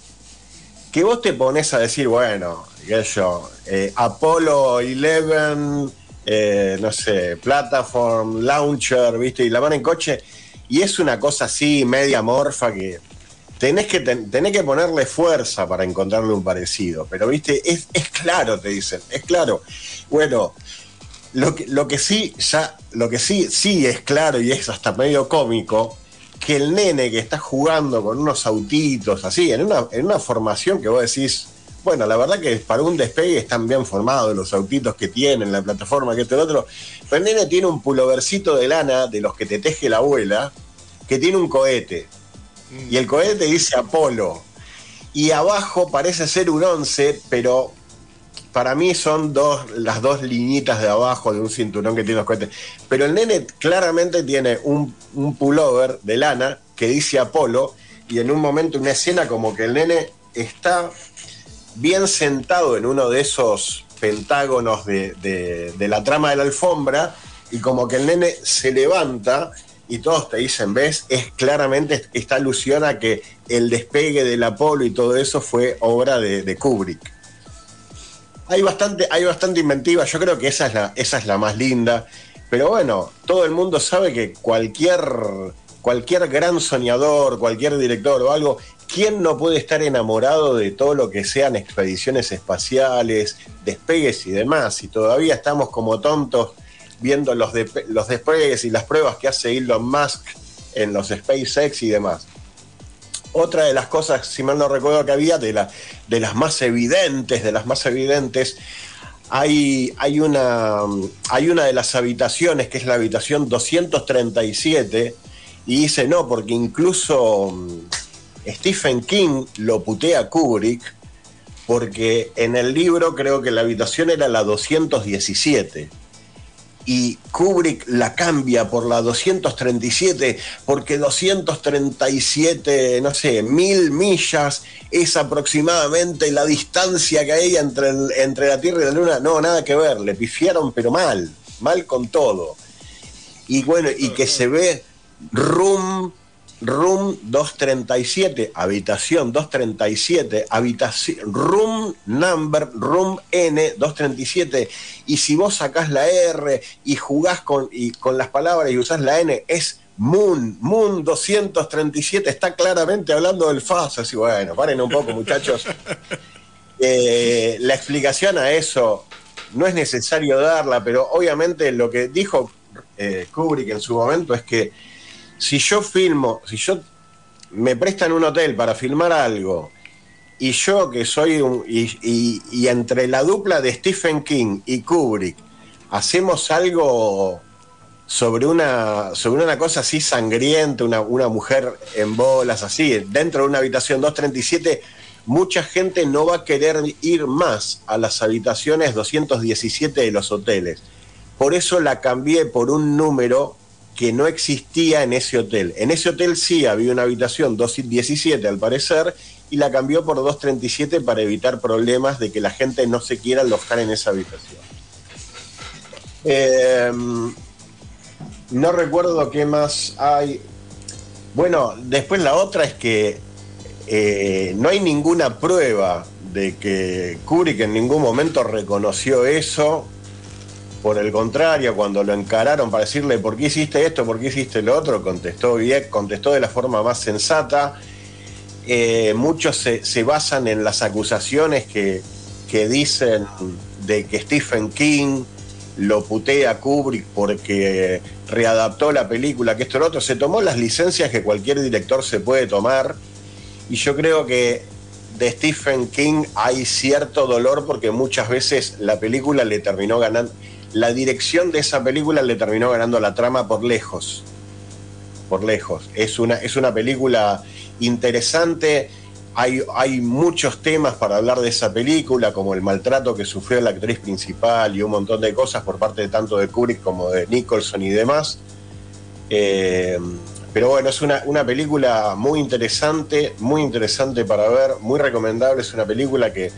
que vos te pones a decir, bueno, qué yo, eh, Apollo 11, eh, no sé, Platform, Launcher, ¿viste? Y la van en coche, y es una cosa así, media morfa, que tenés que, que ponerle fuerza para encontrarle un parecido, pero, ¿viste? Es, es claro, te dicen, es claro. Bueno, lo que, lo que sí, ya, lo que sí, sí es claro y es hasta medio cómico, que el nene que está jugando con unos autitos, así, en una, en una formación que vos decís, bueno, la verdad que para un despegue están bien formados los autitos que tienen, la plataforma, que esto y lo otro, pero el nene tiene un pulovercito de lana de los que te teje la abuela, que tiene un cohete, y el cohete dice Apolo, y abajo parece ser un 11, pero para mí son dos, las dos liñitas de abajo de un cinturón que tiene los cohetes. Pero el nene claramente tiene un, un pullover de lana que dice Apolo y en un momento una escena como que el nene está bien sentado en uno de esos pentágonos de, de- de la trama de la alfombra y como que el nene se levanta y todos te dicen, ves, es claramente esta alusión a que el despegue del Apolo y todo eso fue obra de- de Kubrick hay bastante, hay bastante inventiva, yo creo que esa es, la, esa es la más linda, pero bueno, todo el mundo sabe que cualquier, cualquier gran soñador, cualquier director o algo, ¿quién no puede estar enamorado de todo lo que sean expediciones espaciales, despegues y demás? Y todavía estamos como tontos viendo los, los despegues y las pruebas que hace Elon Musk en los SpaceX y demás. Otra de las cosas, si mal no recuerdo que había, de, la, de las más evidentes, de las más evidentes, hay, hay, una, hay una de las habitaciones, que es la habitación 237, y dice no, porque incluso mm, Stephen King lo putea a Kubrick, porque en el libro creo que la habitación era la 217 y Kubrick la cambia por la 237 porque 237, no sé, mil millas es aproximadamente la distancia que hay entre, entre la Tierra y la Luna. No, nada que ver, le pifiaron pero mal, mal con todo. Y bueno, y que se ve room, room 237, habitación 237, habitación, room number, room N 237. Y si vos sacás la R y jugás con, y con las palabras y usás la N, es Moon, Moon 237, está claramente hablando del FAS. Así, bueno, paren un poco, muchachos. *laughs* Eh, la explicación a eso no es necesario darla, pero obviamente lo que dijo eh, Kubrick en su momento es que si yo filmo, si yo me prestan un hotel para filmar algo y yo que soy un, y, y- entre la dupla de Stephen King y Kubrick hacemos algo sobre una, sobre una cosa así sangrienta, una, una mujer en bolas, así, dentro de una habitación 237, mucha gente no va a querer ir más a las habitaciones 217 de los hoteles. Por eso la cambié por un número que no existía en ese hotel. En ese hotel sí había una habitación 217 al parecer y la cambió por 237 para evitar problemas de que la gente no se quiera alojar en esa habitación. Eh, no recuerdo qué más hay. Bueno, después la otra es que eh, no hay ninguna prueba de que Kubrick en ningún momento reconoció eso. Por el contrario, cuando lo encararon para decirle por qué hiciste esto, por qué hiciste lo otro, contestó bien, contestó de la forma más sensata. Eh, muchos se, basan en las acusaciones que, que dicen de que Stephen King lo putea Kubrick porque readaptó la película, que esto lo otro, se tomó las licencias que cualquier director se puede tomar. Y yo creo que de Stephen King hay cierto dolor porque muchas veces la película le terminó ganando, la dirección de esa película le terminó ganando la trama por lejos, por lejos. Es una, es una película interesante, hay, hay, muchos temas para hablar de esa película, como el maltrato que sufrió la actriz principal y un montón de cosas por parte de tanto de Kubrick como de Nicholson y demás. Eh, pero bueno, es una, una, película muy interesante, muy interesante para ver, muy recomendable. Es una película que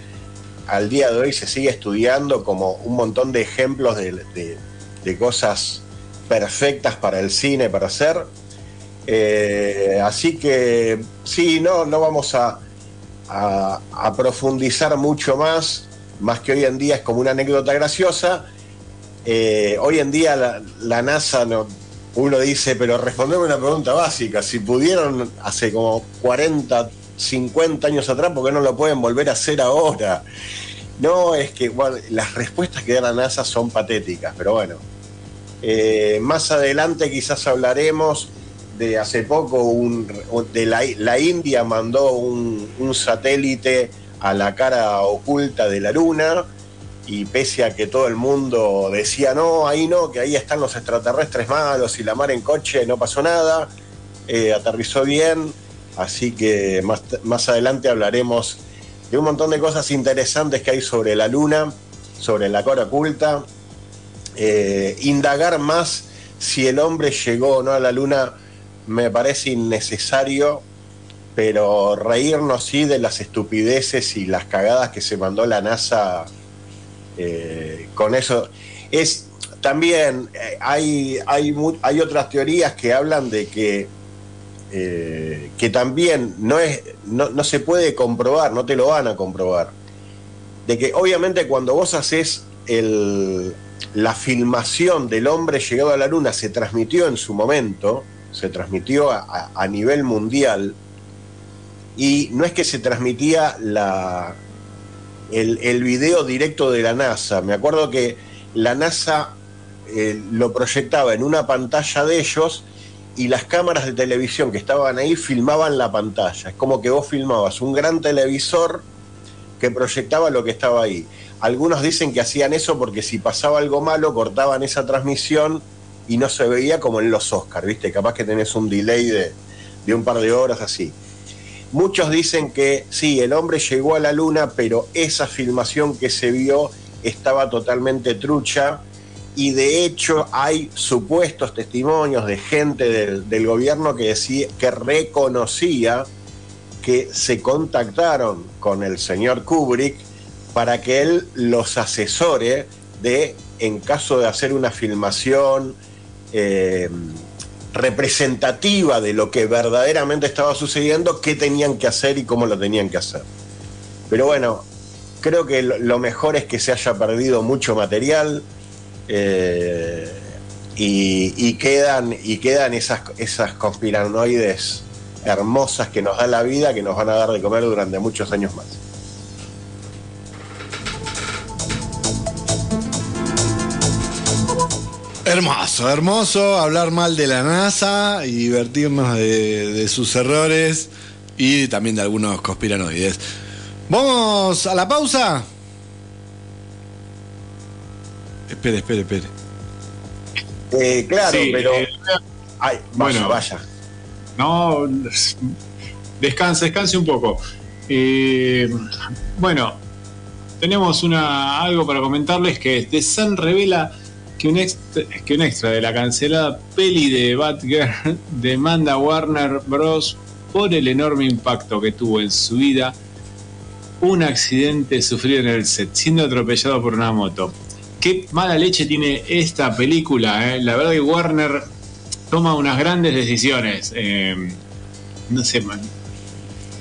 al día de hoy se sigue estudiando como un montón de ejemplos de, de, cosas perfectas para el cine, para hacer. Eh, así que sí, no, no vamos a, a, a, profundizar mucho más, más que hoy en día es como una anécdota graciosa. Eh, hoy en día la, la NASA, no, uno dice, pero respondeme una pregunta básica, si pudieron hace como 40, 50 años atrás, ¿por qué no lo pueden volver a hacer ahora? No, es que las respuestas que da la NASA son patéticas, pero bueno. Eh, más adelante quizás hablaremos de hace poco, un, de la, la, India mandó un, un, satélite a la cara oculta de la Luna y pese a que todo el mundo decía, no, ahí no, que ahí están los extraterrestres malos y la mar en coche, no pasó nada, eh, aterrizó bien, así que más, más adelante hablaremos de un montón de cosas interesantes que hay sobre la Luna, sobre la cara oculta, eh, indagar más si el hombre llegó o no a la Luna me parece innecesario, pero reírnos sí de las estupideces y las cagadas que se mandó la NASA eh, con eso. Es también eh, hay, hay, hay, otras teorías que hablan de que, eh, que también no, es, no, no se puede comprobar, no te lo van a comprobar. De que obviamente cuando vos haces el, la filmación del hombre llegado a la luna se transmitió en su momento, se transmitió a, nivel mundial y no es que se transmitía la, el, el, video directo de la NASA. Me acuerdo que la NASA eh, lo proyectaba en una pantalla de ellos y las cámaras de televisión que estaban ahí filmaban la pantalla. Es como que vos filmabas un gran televisor que proyectaba lo que estaba ahí. Algunos dicen que hacían eso porque si pasaba algo malo cortaban esa transmisión y no se veía como en los Oscars, ¿viste? Capaz que tenés un delay de, de, un par de horas así. Muchos dicen que sí, el hombre llegó a la luna, pero esa filmación que se vio estaba totalmente trucha y de hecho hay supuestos testimonios de gente del, gobierno que, decía, que reconocía que se contactaron con el señor Kubrick para que él los asesore de, en caso de hacer una filmación, eh, representativa de lo que verdaderamente estaba sucediendo, qué tenían que hacer y cómo lo tenían que hacer. Pero bueno, creo que lo mejor es que se haya perdido mucho material eh, y, quedan, y quedan esas, esas conspiranoides hermosas que nos da la vida, que nos van a dar de comer durante muchos años más.
Hermoso, hermoso hablar mal de la NASA y divertirnos de, de, sus errores y también de algunos conspiranoides. ¿Vamos a la pausa? Espere, espere, espere.
Eh, claro,
Sí,
pero.
eh,
Ay, vaya,
bueno.
vaya.
No, descanse, descanse un poco. Eh, bueno, tenemos una, algo para comentarles que The Sun revela que un, extra, que un extra de la cancelada peli de Batgirl *laughs* demanda a Warner Bros. por el enorme impacto que tuvo en su vida un accidente sufrido en el set, siendo atropellado por una moto. Qué mala leche tiene esta película, ¿eh? la verdad que Warner toma unas grandes decisiones. eh, no sé, man,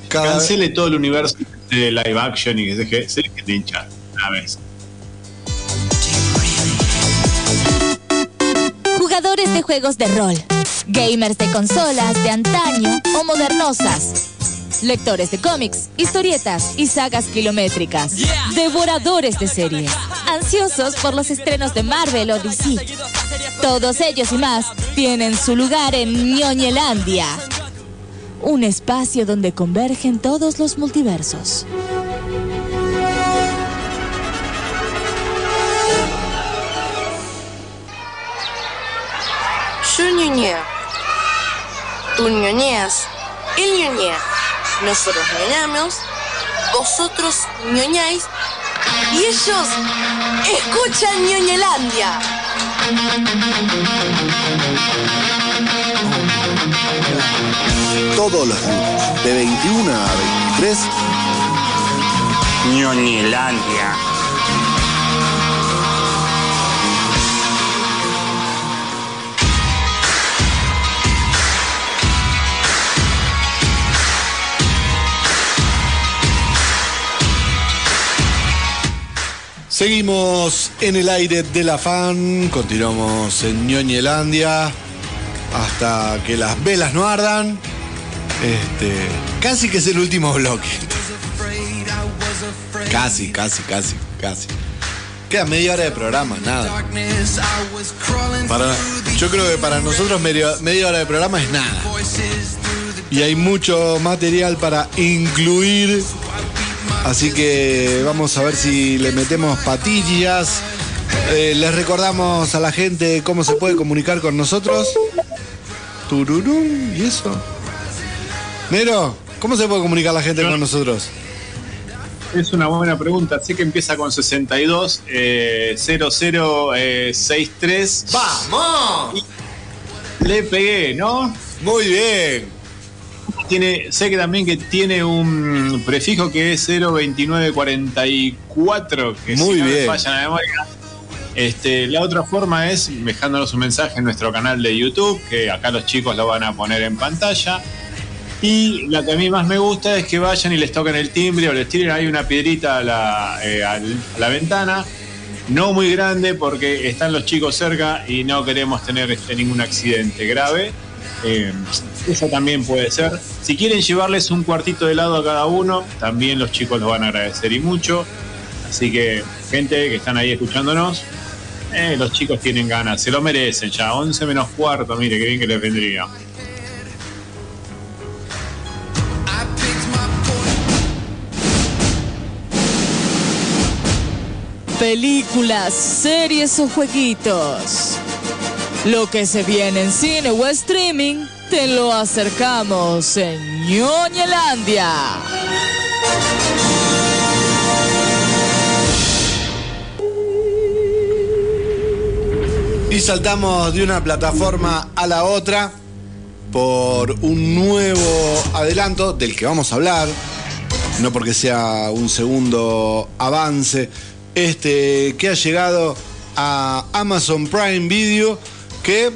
Cada-
cancele todo el universo de live action y que se deje, se deje de hinchar una vez.
Jugadores de juegos de rol, gamers de consolas de antaño o modernosas, lectores de cómics, historietas y sagas kilométricas, devoradores de series, ansiosos por los estrenos de Marvel o DC. Todos ellos y más tienen su lugar en Ñoñelandia, un espacio donde convergen todos los multiversos.
Yo ñoñeo. Tú ñoñeas. Él ñoñea. Nosotros ñoñamos. Vosotros ñoñáis. Y ellos escuchan ñoñelandia.
Todos los lunes, de 21 a 23,
Ñoñelandia.
Seguimos en el aire de la fan, continuamos en Ñoñelandia hasta que las velas no ardan. Este, casi que es el último bloque. Casi, casi, casi, casi. Queda media hora de programa, nada. Para, yo creo que para nosotros media hora de programa es nada. Y hay mucho material para incluir. Así que vamos a ver si le metemos patillas. Eh, les recordamos a la gente cómo se puede comunicar con nosotros. Tururum, ¿y eso? Nero, ¿cómo se puede comunicar la gente con nosotros?
Es una buena pregunta. Sé que empieza con 62 eh, 0063.
¡Vamos!
Le pegué, ¿no?
Muy bien.
Tiene, sé que también que tiene un prefijo que es 02944, que
Muy
si no
bien.
falla la memoria. Este, la otra forma es dejándonos un mensaje en nuestro canal de YouTube, que acá los chicos lo van a poner en pantalla. Y la que a mí más me gusta es que vayan y les toquen el timbre o les tiren ahí una piedrita a la, eh, a la ventana. No muy grande porque están los chicos cerca y no queremos tener este, ningún accidente grave. Eh, eso también puede ser. Si quieren llevarles un cuartito de helado a cada uno, también los chicos lo van a agradecer y mucho. Así que, gente que están ahí escuchándonos, eh, los chicos tienen ganas, se lo merecen ya. 11 menos cuarto, mire, qué bien que les vendría.
Películas, series o jueguitos. Lo que se viene en cine o streaming, te lo acercamos en Ñoñelandia.
Y saltamos de una plataforma a la otra por un nuevo adelanto del que vamos a hablar, no porque sea un segundo avance, este que ha llegado a Amazon Prime Video, que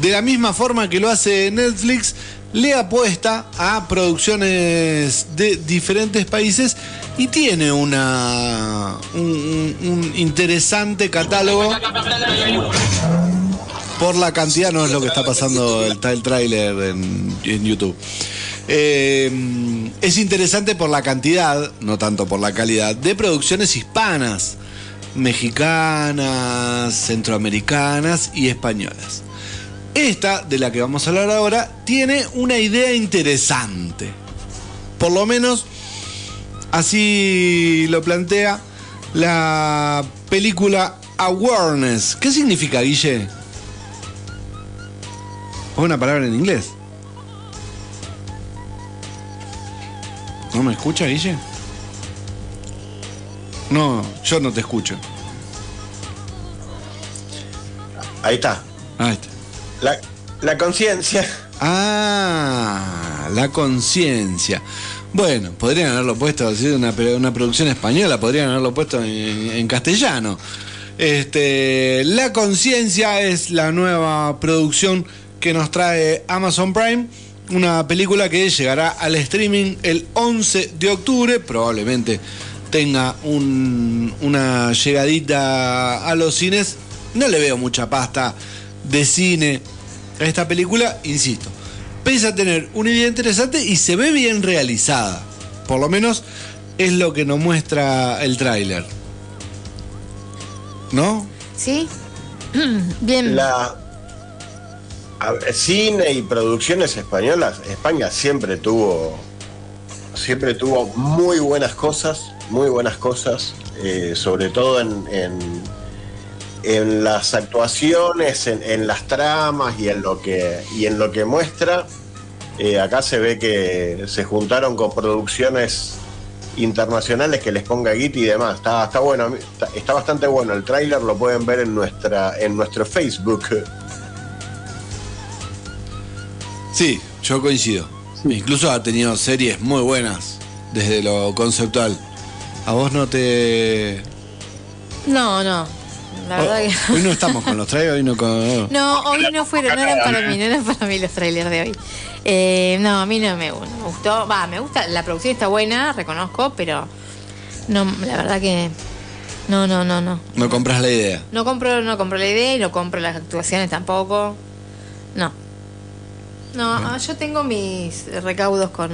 de la misma forma que lo hace Netflix, le apuesta a producciones de diferentes países y tiene una un, interesante catálogo por la cantidad, no es lo que está pasando el, el en, en YouTube. Eh, es interesante por la cantidad, no tanto por la calidad, de producciones hispanas, mexicanas, centroamericanas y españolas. Esta, de la que vamos a hablar ahora, tiene una idea interesante. Por lo menos así lo plantea la película Awareness. ¿Qué significa, Guille? después una palabra en inglés. ¿No me escucha, Guille? No, yo no te escucho.
Ahí está.
Ahí está.
La, conciencia.
Ah, la conciencia. Bueno, podrían haberlo puesto, sido una, una producción española, podrían haberlo puesto en, en castellano. Este, la conciencia es la nueva producción que nos trae Amazon Prime, una película que llegará al streaming el 11 de octubre, probablemente tenga un- una llegadita a los cines. No le veo mucha pasta de cine a esta película, insisto. Pese a tener una idea interesante y se ve bien realizada. Por lo menos es lo que nos muestra el tráiler. ¿No?
¿Sí? *clears throat* Bien.
La ver, cine y producciones españolas, España siempre tuvo siempre tuvo muy buenas cosas, muy buenas cosas, eh, sobre todo en, en, en las actuaciones, en, en las tramas y en lo que y en lo que muestra. Eh, acá se ve que se juntaron con producciones internacionales que les ponga guita y demás. Está, está bueno, está bastante bueno. El tráiler lo pueden ver en nuestra en nuestro Facebook.
Sí, yo coincido. Incluso ha tenido series muy buenas desde lo conceptual. ¿A vos no te...?
No, no. La verdad que.
Oh, Hoy no estamos con los trailers, hoy no con...
No, hoy no fueron, no eran para mí, no eran para mí los trailers de hoy. Eh, no, a mí no me, no me gustó. Va, me gusta, la producción está buena, reconozco, pero no, la verdad que no, no, no, no.
No compras la idea.
No compro, no compro la idea y no compro las actuaciones tampoco. No. No, ah, yo tengo mis recaudos con,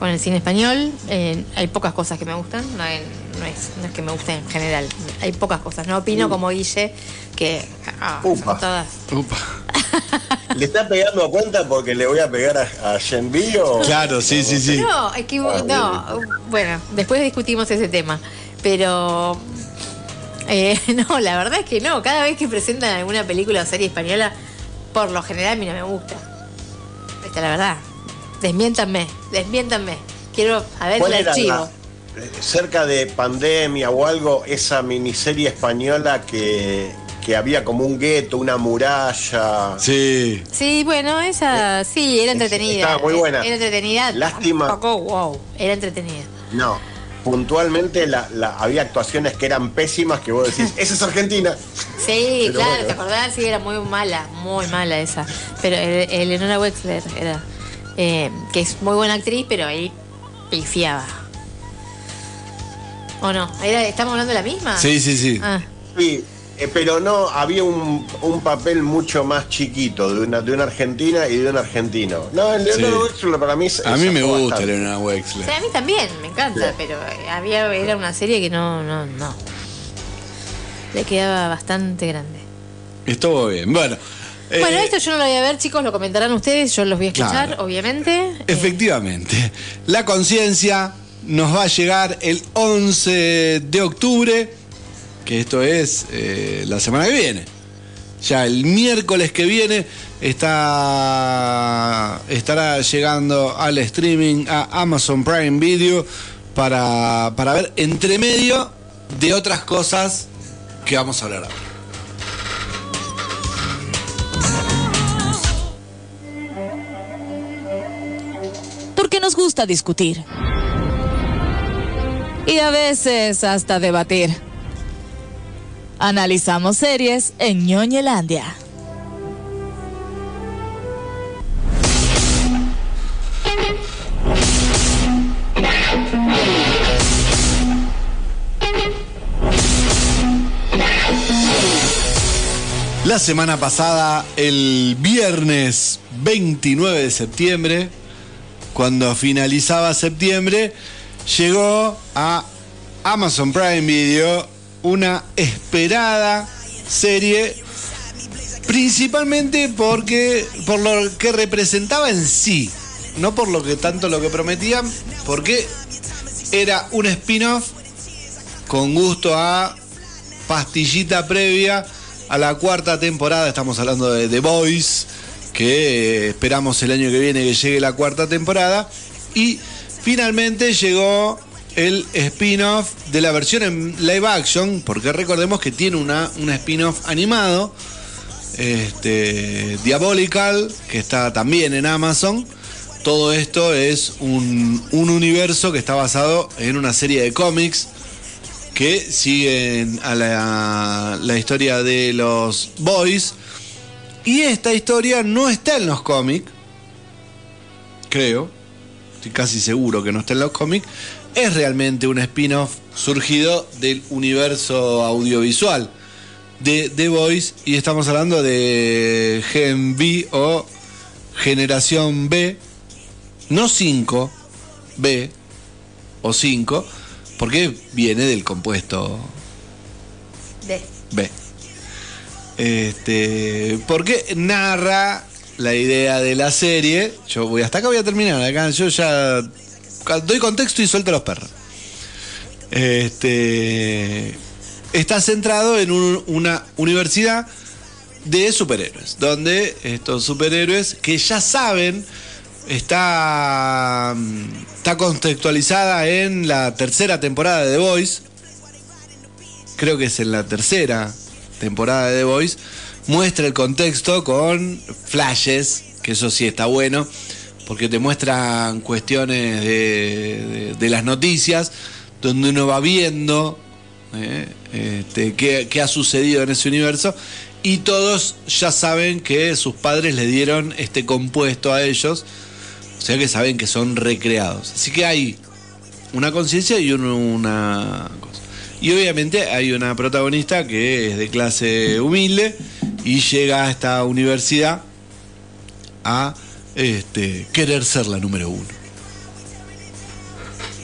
con el cine español. Eh, hay pocas cosas que me gustan. No, hay- no es, no es que me gusten en general. Hay pocas cosas. No opino como Guille, que ah,
Upa.
todas.
Upa. *laughs*
¿Le está pegando a cuenta porque le voy a pegar a, a Shenvi o-
Claro, sí, sí, sí.
No, es que,
Ah,
no, bueno, después discutimos ese tema. Pero eh, *laughs* no, la verdad es que no. Cada vez que presentan alguna película o serie española, por lo general a mí no me gusta. Esta es la verdad. Desmiéntanme, desmiéntanme. Quiero a ver
¿Cuál
el
era
archivo.
la- cerca de pandemia o algo, esa miniserie española que, que había como un gueto, una muralla?
Sí.
Sí, bueno, esa sí, era entretenida.
estaba muy buena.
Era entretenida.
Lástima.
Tampoco, wow, era entretenida.
No. Puntualmente la, la- había actuaciones que eran pésimas que vos decís, esa es Argentina. *laughs*
Sí,
Pero
claro,
bueno.
¿te acordás? Sí, era muy mala, muy mala esa. Pero el- Eleonora Wexler era, eh, que es muy buena actriz, pero ahí pifiaba. ¿O no? Era- ¿Estamos hablando de la misma?
Sí, sí, sí.
Ah,
Sí, eh, pero no, había un, un papel mucho más chiquito de una, de una argentina y de un argentino. No, el Leonardo
Sí.
Wexler para mí es-
A mí me gusta
bastante.
Elena
o
Wexler.
sea, a mí también, me encanta,
Sí.
pero eh, había era una serie que no, no, no. Le quedaba bastante grande.
Estuvo bien. Bueno. Eh,
bueno, esto yo no lo voy a ver, chicos, lo comentarán ustedes, yo los voy a escuchar,
Claro.
obviamente. Eh,
Efectivamente. La conciencia nos va a llegar el 11 de octubre, que esto es eh, la semana que viene. Ya el miércoles que viene está, estará llegando al streaming a Amazon Prime Video para, para ver entre medio de otras cosas que vamos a hablar ahora.
Nos gusta discutir. Y a veces hasta debatir. Analizamos series en ñoñelandia.
La semana pasada, el viernes 29 de septiembre, cuando finalizaba septiembre, llegó a Amazon Prime Video una esperada serie, principalmente porque por lo que representaba en sí, no por lo que tanto lo que prometían, porque era un spin-off con gusto a pastillita previa a la cuarta temporada. Estamos hablando de The Boys, que eh, esperamos el año que viene que llegue la cuarta temporada. Y finalmente llegó el spin-off de la versión en live action, porque recordemos que tiene una, un spin-off animado, este, Diabolical, que está también en Amazon. Todo esto es un, un universo que está basado en una serie de cómics que siguen a la, la historia de los boys. Y esta historia no está en los cómics, creo, estoy casi seguro que no está en los cómics, es realmente un spin-off surgido del universo audiovisual de The Voice y estamos hablando de Gen B o Generación B, no 5, B o 5, porque viene del compuesto
De.
B. Este, porque narra la idea de la serie. Yo voy hasta acá voy a terminar. Acá yo ya doy contexto y suelto a los perros. Este está centrado en un- una universidad de superhéroes, donde estos superhéroes que ya saben está, está contextualizada en la tercera temporada de The Voice, creo que es en la tercera temporada de The Voice, muestra el contexto con flashes, que eso sí está bueno, porque te muestran cuestiones de, las noticias, donde uno va viendo eh, este, qué, ha sucedido en ese universo, y todos ya saben que sus padres le dieron este compuesto a ellos, o sea que saben que son recreados. Así que hay una conciencia y un- una. Y obviamente hay una protagonista que es de clase humilde y llega a esta universidad a este, querer ser la número uno.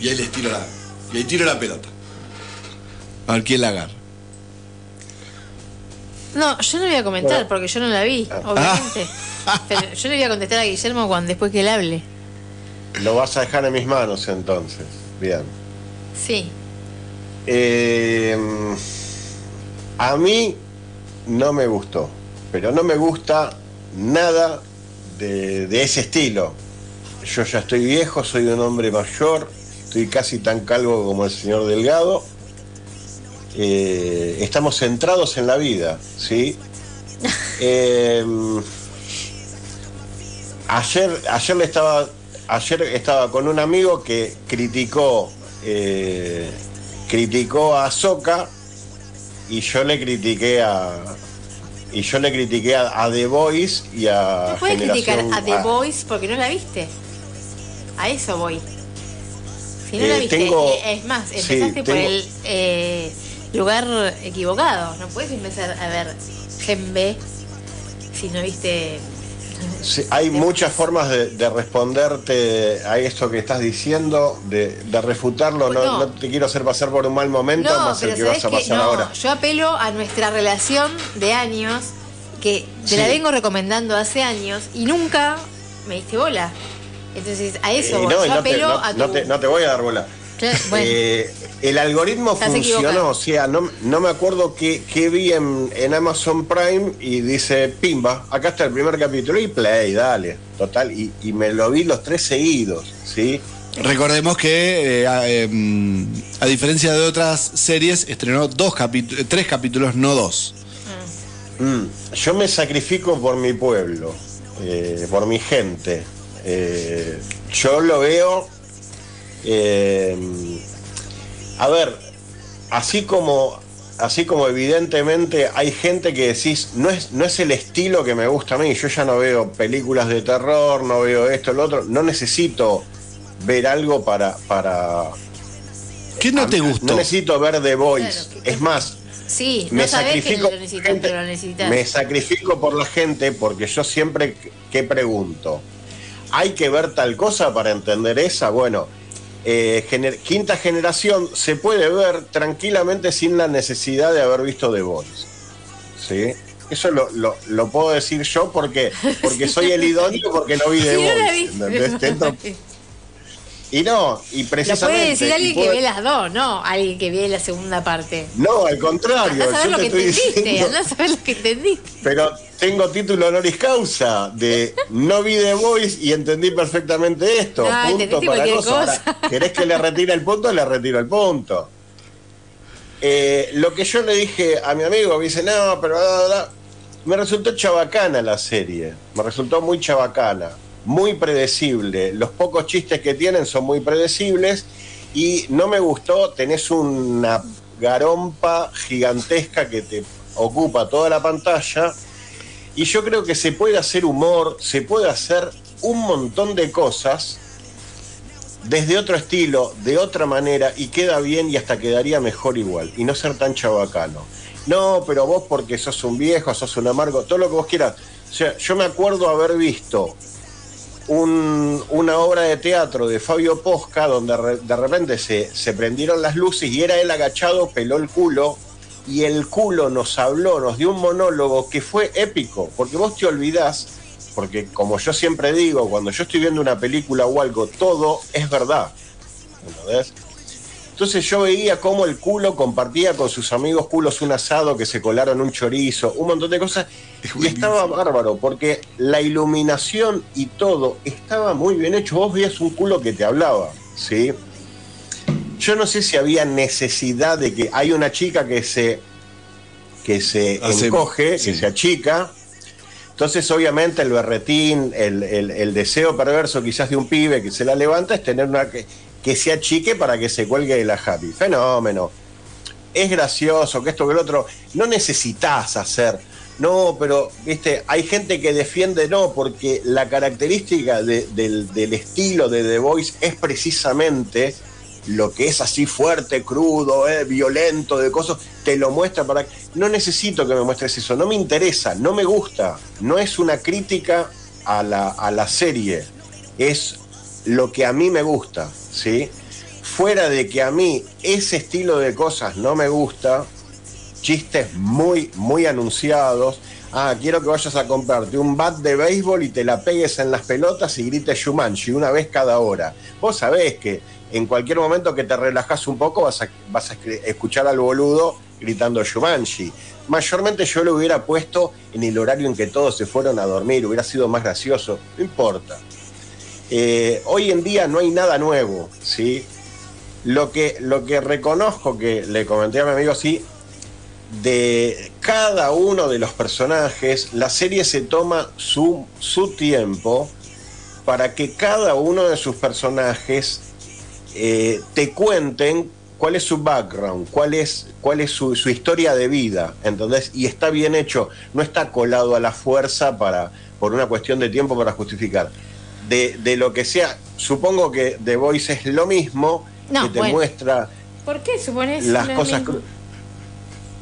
Y ahí les tiro la, y ahí tiro la pelota. A ver quién la agarra.
No, yo no voy a comentar
Bueno.
porque yo no la vi, obviamente. Pero yo le voy a contestar a Guillermo cuando después que él hable.
Lo vas a dejar en mis manos entonces. Bien.
Sí.
Eh, a mí no me gustó, pero no me gusta nada de, ese estilo. Yo ya estoy viejo, soy un hombre mayor, estoy casi tan calvo como el señor Delgado. Eh, estamos centrados en la vida, ¿sí? Eh, ayer, ayer le estaba, ayer estaba con un amigo que criticó, eh, criticó a Soca y yo le critiqué a y yo le critiqué a, a The Voice y a
No puedes criticar a The. Voice porque no la viste. A eso voy. Si no
Eh,
la viste,
tengo-
eh, es más,
sí,
empezaste por
tengo-
el eh, lugar equivocado. No puedes empezar a ver Gen B si no viste.
Sí, hay muchas formas de, de responderte a esto que estás diciendo, de, de refutarlo. No,
No.
no te quiero hacer pasar por un mal momento,
No,
más el que vas a pasar ahora.
Yo apelo a nuestra relación de años que te la vengo recomendando hace años y nunca me diste bola. Entonces, a eso
Eh,
Yo
te,
apelo a tu.
no te- no te voy a dar bola.
Bueno.
Eh, el algoritmo
Estás
funcionó,
equivocado.
o sea, no, no me acuerdo qué, qué vi en, en Amazon Prime y dice, pimba, acá está el primer capítulo y play, dale, total, y, y me lo vi los tres seguidos, ¿sí?
Recordemos que, eh, a, em, a diferencia de otras series, estrenó dos capítulos, tres capítulos, no dos.
Mm, Yo me sacrifico por mi pueblo, eh, por mi gente. Eh, yo lo veo. Eh, a ver, así como, así como evidentemente hay gente que decís, no es, no es el estilo que me gusta a mí. Yo ya no veo películas de terror, no veo esto, lo otro. No necesito ver algo para. para
¿Qué no te gustó?
No necesito ver The Voice.
Claro, que-
es más,
Sí,
me
no sabés que
sacrifico
lo necesitas,
gente-
pero lo necesitas.
me sacrifico por la gente porque yo siempre que- que pregunto, ¿hay que ver tal cosa para entender esa? Bueno, eh, gener- quinta generación se puede ver tranquilamente sin la necesidad de haber visto The Voice. ¿Sí? Eso lo, lo- lo puedo decir yo porque, porque soy el idóneo porque no vi The Voice. *laughs* Y no, y
Lo
precisamente.
puede decir alguien que ve las dos, no alguien que ve la segunda parte.
No, al contrario.
Andás a
yo
lo que entendiste,
diciendo-
andás a ver lo que entendiste.
Pero tengo título honoris causa de no vi The Voice y entendí perfectamente esto.
No,
punto
entendiste
para cosa. Ahora, *laughs* ¿Querés que le retire el punto? Le retiro el punto. Eh, lo que yo le dije a mi amigo, me dice, no, pero bla, bla, bla". me resultó chabacana la serie. Me resultó muy chabacana, muy predecible. Los pocos chistes que tienen son muy predecibles y no me gustó, tenés una garompa gigantesca que te ocupa toda la pantalla y yo creo que se puede hacer humor, se puede hacer un montón de cosas desde otro estilo, de otra manera, y queda bien y hasta quedaría mejor igual, y no ser tan chabacano. No, pero vos porque sos un viejo, sos un amargo, todo lo que vos quieras. O sea, yo me acuerdo haber visto un- una obra de teatro de Fabio Posca donde de repente se, se prendieron las luces y era él agachado, peló el culo y el culo nos habló, nos dio un monólogo que fue épico, porque vos te olvidás, porque como yo siempre digo, cuando yo estoy viendo una película o algo, todo es verdad. ¿entendés? Entonces yo veía cómo el culo compartía con sus amigos culos un asado que se colaron un chorizo, un montón de cosas, y estaba bárbaro, porque la iluminación y todo estaba muy bien hecho. Vos veías un culo que te hablaba, ¿sí? Yo no sé si había necesidad de que hay una chica que se que se
Hace-
encoge,
sí.
que se achica. Entonces, obviamente, el berretín, el, el- el deseo perverso quizás de un pibe que se la levanta es tener una que, se achique para que se cuelgue de la happy. Fenómeno. Es gracioso, que esto que el otro. No necesitas hacer. No, pero, viste, hay gente que defiende no, porque la característica de- del, del estilo de The Voice es precisamente lo que es así fuerte, crudo, eh, violento, de cosas, te lo muestra para... No necesito que me muestres eso, no me interesa, no me gusta, no es una crítica a la, a la serie, es lo que a mí me gusta, ¿sí? Fuera de que a mí ese estilo de cosas no me gusta, chistes muy, muy anunciados. Ah, quiero que vayas a comprarte un bat de béisbol y te la pegues en las pelotas y grites Shumanji una vez cada hora. Vos sabés que en cualquier momento que te relajas un poco vas a, escuchar al boludo gritando Shumanji. Mayormente yo lo hubiera puesto en el horario en que todos se fueron a dormir, hubiera sido más gracioso, no importa. Eh, hoy en día no hay nada nuevo, ¿sí? Lo que, lo que reconozco que le comenté a mi amigo así, de cada uno de los personajes, la serie se toma su, su tiempo para que cada uno de sus personajes eh, te cuenten cuál es su background, cuál es, cuál es su, su historia de vida, ¿entendés? Y está bien hecho, no está colado a la fuerza para, por una cuestión de tiempo para justificar. De, de lo que sea, supongo que The Voice es lo mismo,
No,
que te
bueno.
muestra
¿Por qué supones
las
lo
cosas...
mismo?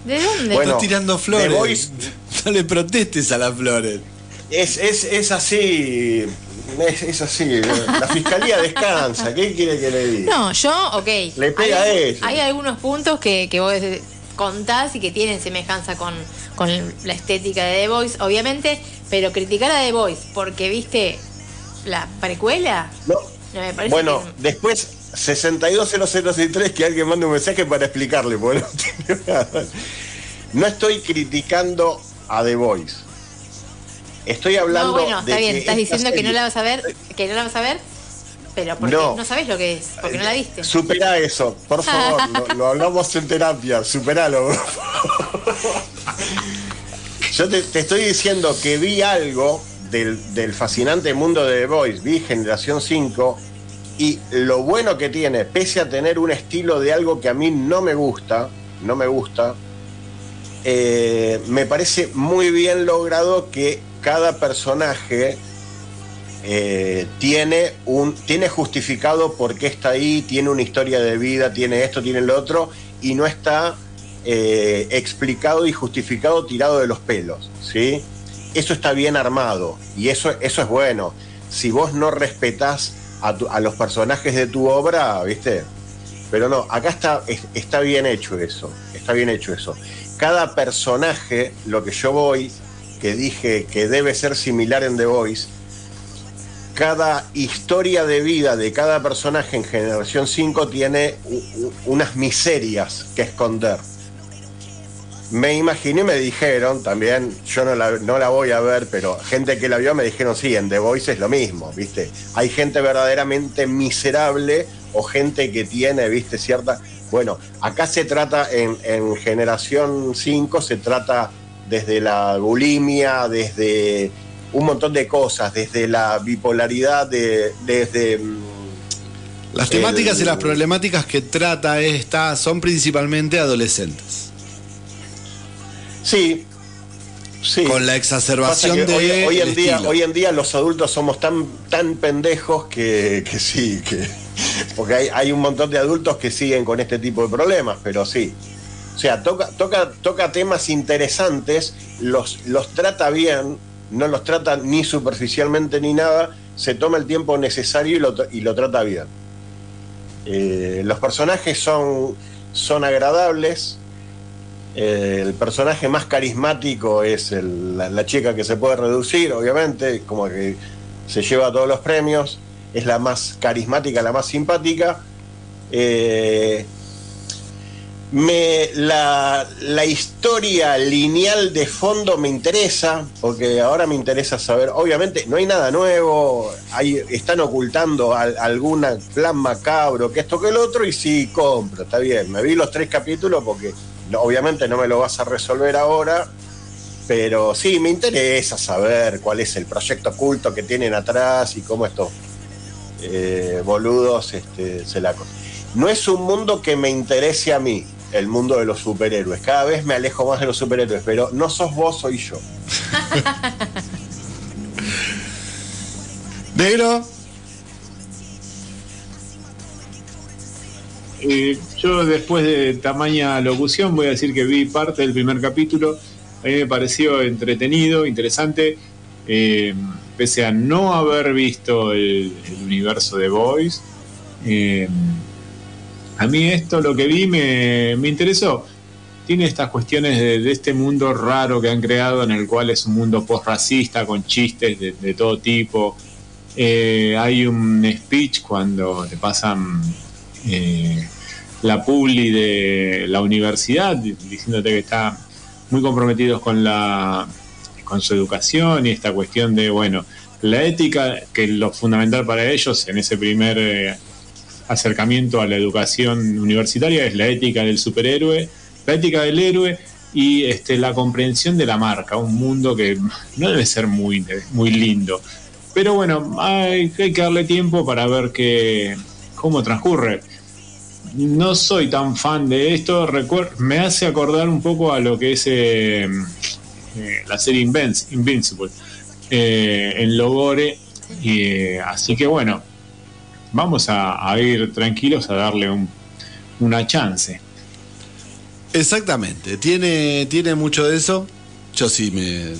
¿De dónde?
Bueno,
Estás tirando flores.
The Voice- *laughs*
No le protestes a las flores.
Es, es, es así, es, es así, la fiscalía descansa, ¿qué quiere que le diga?
No, yo, ok.
Le pega
hay,
a ella.
Hay algunos puntos que, que vos contás y que tienen semejanza con, con la estética de The Voice, obviamente, pero criticar a The Voice porque viste la precuela,
No.
me
Bueno,
que-
después 620063 que alguien mande un mensaje para explicarle, porque no *laughs* tiene nada. No estoy criticando a The Voice. Estoy hablando
No, bueno,
de
está bien, estás diciendo que no la vas a ver, que no la vas a ver, pero porque
No.
no, sabes lo que es, porque no la viste.
Supera eso, por favor, *laughs* lo, lo hablamos en terapia, superalo. *laughs* Yo te, te estoy diciendo que vi algo del, fascinante mundo de The Voice, vi Generación 5, y lo bueno que tiene, pese a tener un estilo de algo que a mí no me gusta, no me gusta, eh, me parece muy bien logrado que cada personaje eh, tiene un tiene justificado por qué está ahí, tiene una historia de vida, tiene esto, tiene lo otro, y no está eh, explicado y justificado tirado de los pelos, ¿sí? Eso está bien armado y eso, eso es bueno. Si vos no respetás a, los personajes de tu obra, ¿viste? Pero no, acá está, es- está bien hecho eso, está bien hecho eso. Cada personaje, lo que yo voy, que dije que debe ser similar en The Voice, cada historia de vida de cada personaje en Generación 5 tiene unas miserias que esconder. Me imaginé y me dijeron también, yo no la, no la voy a ver, pero gente que la vio me dijeron, sí, en The Voice es lo mismo, ¿viste? Hay gente verdaderamente miserable o gente que tiene, ¿viste? Cierta... Bueno, acá se trata, en, en Generación 5, se trata desde la bulimia, desde un montón de cosas, desde la bipolaridad, de, desde... mm,
Las temáticas
El-
y las problemáticas que trata esta son principalmente adolescentes.
Sí, sí.
Con la exacerbación de
hoy, hoy en día,
estilo.
hoy en día los adultos somos tan, tan pendejos que, que sí, que porque hay, hay un montón de adultos que siguen con este tipo de problemas, pero sí. O sea, toca, toca, toca temas interesantes, los, los trata bien, no los trata ni superficialmente ni nada, se toma el tiempo necesario y lo, y lo trata bien. Eh, los personajes son, son agradables. El personaje más carismático es la, chica que se puede reducir, obviamente, como que se lleva todos los premios. Es la más carismática, la más simpática. Eh, me, la, la historia lineal de fondo me interesa, porque ahora me interesa saber, obviamente no hay nada nuevo, hay, están ocultando al- algún plan macabro, que esto que el otro, y sí, compro, está bien, me vi los tres capítulos porque obviamente no me lo vas a resolver ahora, pero sí, me interesa saber cuál es el proyecto oculto que tienen atrás y cómo estos eh, boludos este, se la... No es un mundo que me interese a mí, el mundo de los superhéroes. Cada vez me alejo más de los superhéroes, pero no sos vos, soy yo. *laughs*
Negro,
Eh, yo después de tamaña locución voy a decir que vi parte del primer capítulo. A mí me pareció entretenido, interesante. eh, pese a no haber visto el, universo de Boys. eh, a mí esto lo que vi me, me interesó. Tiene estas cuestiones de, este mundo raro que han creado en el cual es un mundo post-racista con chistes de, todo tipo. Hay un speech cuando te pasan eh, la publi de la universidad di- diciéndote que está muy comprometidos con la con su educación y esta cuestión de bueno la ética que lo fundamental para ellos en ese primer eh, acercamiento a la educación universitaria es la ética del superhéroe la ética del héroe y este, la comprensión de la marca un mundo que *laughs* no debe ser muy muy lindo. Pero bueno hay, hay que darle tiempo para ver que cómo transcurre no soy tan fan de esto. recuer- me hace acordar un poco a lo que es eh, eh, la serie Invinci- Invincible eh, en Logore. Así que bueno, vamos a, ir tranquilos a darle un- una chance.
exactamente. Tiene, tiene mucho de eso. Yo sí me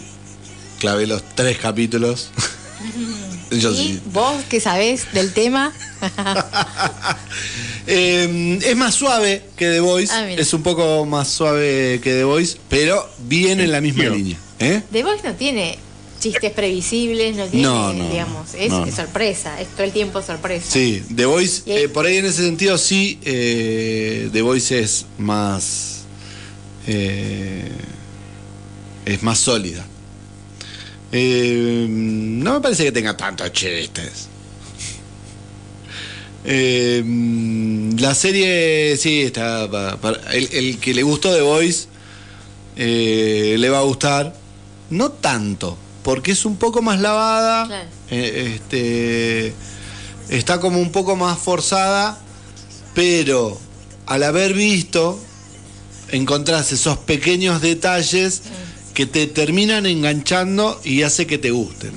clavé los tres capítulos. *laughs* Yo
¿Y
sí.
vos que sabés del tema? *laughs*
Eh, es más suave que The Voice.
Ah,
es un poco más suave que The Voice, pero viene en la misma línea. ¿eh?
The Voice no tiene chistes previsibles, no tiene,
No, no,
digamos, es
no.
sorpresa, es todo el tiempo sorpresa.
Sí, The Voice, eh, por ahí en ese sentido sí, eh, The Voice es más. eh, es más sólida. Eh, no me parece que tenga tantos chistes. Eh, la serie, sí, está. pa- para- el, el que le gustó The Voice eh, le va a gustar. No tanto, porque es un poco más lavada.
Claro.
este, está como un poco más forzada, pero al haber visto, encontrás esos pequeños detalles que te terminan enganchando y hace que te gusten.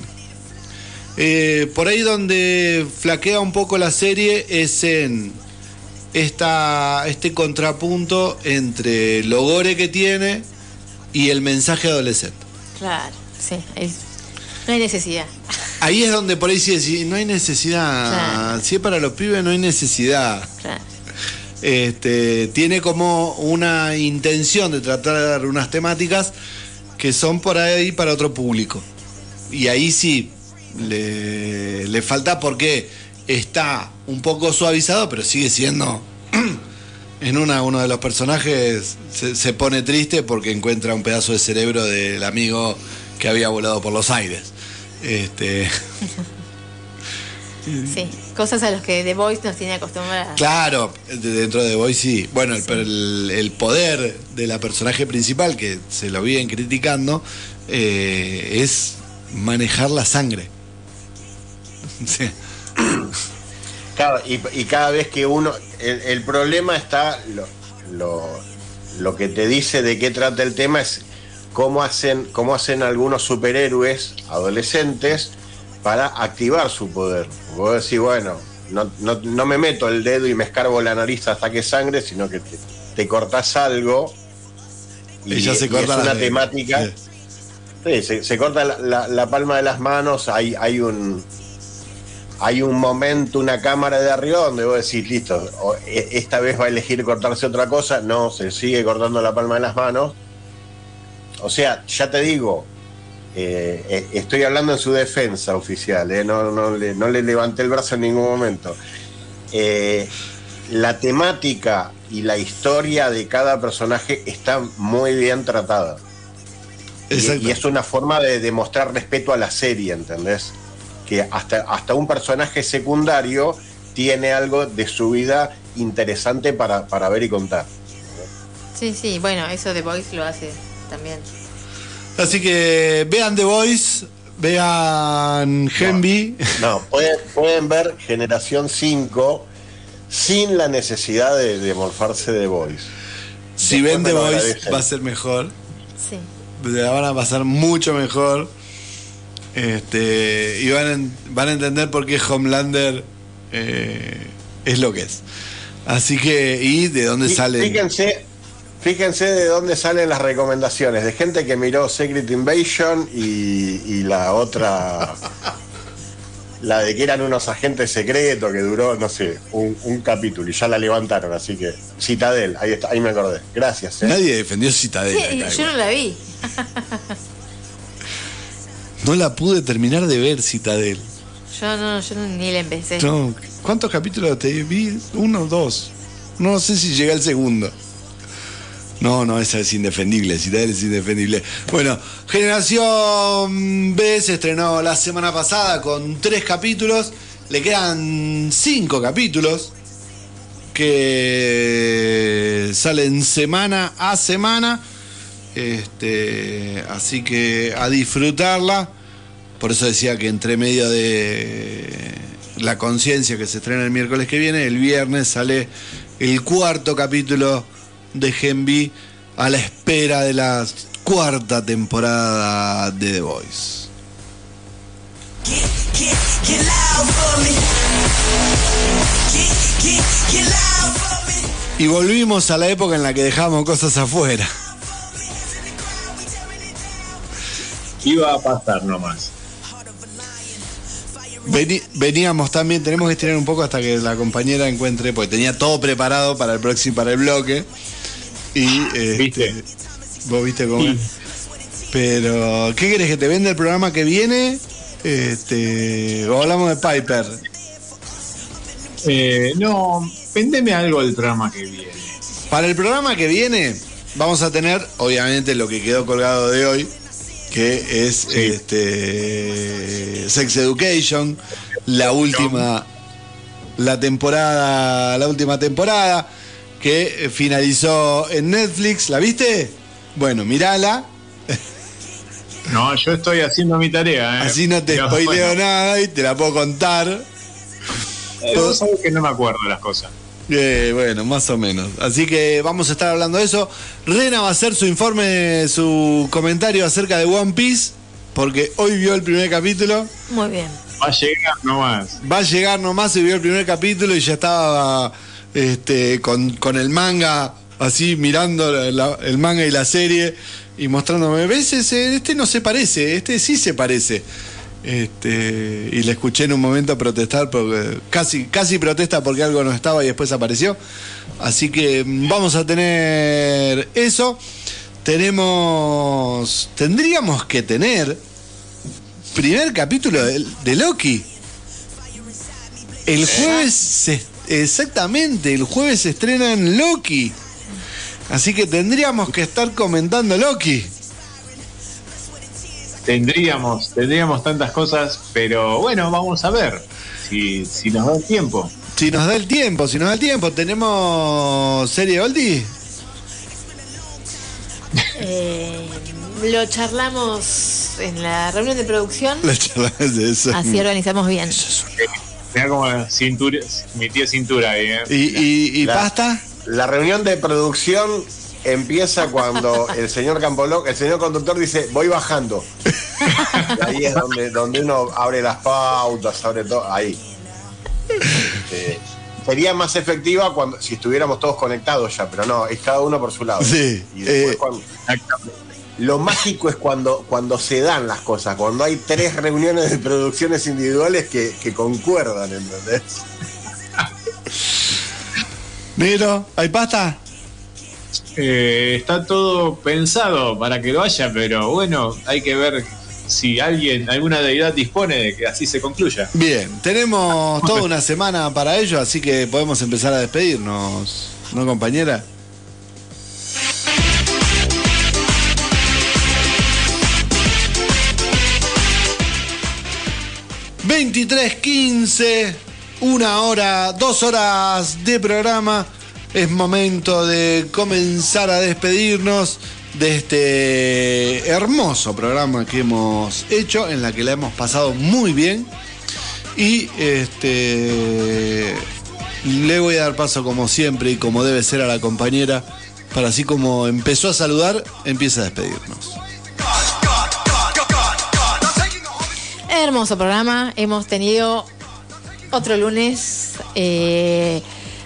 Eh, por ahí donde flaquea un poco la serie es en esta, este contrapunto entre lo gore que tiene y el mensaje adolescente.
Claro, sí, es- no hay necesidad. *laughs*
Ahí es donde por ahí sí decís, no hay necesidad.
Claro.
Si es para los pibes, no hay necesidad.
Claro.
Este, tiene como una intención de tratar unas temáticas que son por ahí para otro público. Y ahí sí, le, le falta porque está un poco suavizado, pero sigue siendo. *clears throat* En una, uno de los personajes se, se pone triste porque encuentra un pedazo de cerebro del amigo que había volado por los aires. Este, *laughs*
Sí, cosas a las que The Voice nos tiene acostumbradas.
claro, de- dentro de Boy sí. Bueno, el, pero el- el poder de la personaje principal, que se lo vienen criticando, eh, es manejar la sangre. *laughs* Sí.
Claro, y, y cada vez que uno. El, el problema está. Lo, lo, lo que te dice de qué trata el tema es cómo hacen, cómo hacen algunos superhéroes adolescentes para activar su poder. Vos decís, bueno, no, no, no me meto el dedo y me escarbo la nariz hasta que sangre, sino que te, te cortás algo. Y,
Ella se
y
corta
es
las
una
de-
temática.
sí.
Sí, se, se corta la, la- la palma de las manos, hay, hay un hay un momento, una cámara de arriba donde vos decís, listo, e- esta vez va a elegir cortarse otra cosa, no, se sigue cortando la palma de las manos. O sea, ya te digo, eh, eh, estoy hablando en su defensa oficial, eh, no, no le, no le levanté el brazo en ningún momento. Eh, la temática y la historia de cada personaje está muy bien tratada. Y,
Exacto.
y es una forma de demostrar respeto a la serie, ¿entendés? Que hasta, hasta un personaje secundario tiene algo de su vida interesante para, para ver y contar.
Sí, sí, bueno, eso The Voice lo hace también.
Así que vean The Voice, vean Genby.
No, pueden, pueden ver Generación 5 sin la necesidad de, de morfarse de Voice.
Si
Después
ven The Voice
agradecen.
va a ser mejor.
Sí.
La van a pasar mucho mejor. Este, y van a, en- van a entender por qué Homelander eh, es lo que es. Así que, y de dónde salen.
Fíjense, fíjense de dónde salen las recomendaciones, de gente que miró Secret Invasion y, y la otra, la de que eran unos agentes secretos que duró, no sé, un, un capítulo y ya la levantaron, así que Citadel, ahí está, ahí me acordé. Gracias. ¿eh?
Nadie defendió Citadel.
Sí,
acá,
yo no la vi.
No la pude terminar de ver Citadel.
Yo no, yo ni la empecé.
No, ¿Cuántos capítulos te vi? Uno, dos. No sé si llegué al segundo. No, no, esa es indefendible, Citadel es indefendible. Bueno, Generación B se estrenó la semana pasada con tres capítulos. Le quedan cinco capítulos que salen semana a semana. Este, así que a disfrutarla. Por eso decía que entre medio de la conciencia que se estrena el miércoles que viene, el viernes sale el cuarto capítulo de Genvi a la espera de la cuarta temporada de The Voice. Y volvimos a la época en la que dejábamos cosas afuera.
Iba a pasar nomás.
Veni- veníamos también, tenemos que estirar un poco hasta que la compañera encuentre, porque tenía todo preparado para el próximo, para el bloque. Y este,
¿Viste?
vos viste cómo
Sí.
es. Pero, ¿qué querés que te venda el programa que viene? Este, hablamos de Piper.
Eh, no, vendeme algo del programa que viene.
Para el programa que viene, vamos a tener, obviamente, lo que quedó colgado de hoy, que es
Sí.
este Sex Education, la última, la temporada, la última temporada, que eh, finalizó en Netflix. ¿La viste? Bueno, mirala,
No, yo estoy haciendo mi tarea. ¿eh?
así no te
Pero,
spoileo
bueno,
nada y te la puedo contar.
eh, vos sabés que no me acuerdo de las cosas.
Eh, bueno, más o menos. Así que vamos a estar hablando de eso. Rena va a hacer su informe, su comentario acerca de One Piece, porque hoy vio el primer capítulo.
Muy bien.
Va a llegar nomás.
Va a llegar nomás y vio el primer capítulo y ya estaba este, con, con el manga, así mirando el manga y la serie y mostrándome, ¿ves? Ese- este no se parece, este sí se parece. Este, y le escuché en un momento protestar, casi, casi protesta porque algo no estaba y después apareció. Así que vamos a tener eso. Tenemos, tendríamos que tener, primer capítulo de, Loki. El jueves, se- exactamente, el jueves se estrena en Loki. Así que tendríamos que estar comentando Loki.
Tendríamos, tendríamos tantas cosas, pero bueno, vamos a ver si, si nos da el tiempo.
Si nos da el tiempo, si nos da el tiempo, tenemos serie Oldie.
Eh, lo charlamos en la reunión de producción,
La charla es de eso.
así organizamos bien.
Mira como cintura, mi tía cintura ahí, ¿eh?
¿Y, y, y
La-
pasta?
La reunión de producción empieza cuando el señor Campolón, el señor conductor dice, voy bajando. Y *laughs* ahí es donde, donde uno abre las pautas, abre todo, ahí. Este, sería más efectiva cuando si estuviéramos todos conectados ya, pero no, es cada uno por su lado.
Sí,
Y después
eh,
cuando- lo mágico es cuando, cuando se dan las cosas, cuando hay tres reuniones de producciones individuales que, que concuerdan, ¿entendés?
Negro, ¿hay pasta?
Eh, está todo pensado para que lo haya, pero bueno, hay que ver si alguien, alguna deidad dispone de que así se concluya.
Bien, tenemos toda una semana para ello, así que podemos empezar a despedirnos, ¿no, compañera? ...23.15... ...una hora... ...dos horas de programa... ...es momento de comenzar a despedirnos... ...de este hermoso programa que hemos hecho... ...en la que la hemos pasado muy bien... Y este le voy a dar paso como siempre y como debe ser a la compañera para así como empezó a saludar, empieza a despedirnos.
Hermoso programa, hemos tenido otro lunes. eh,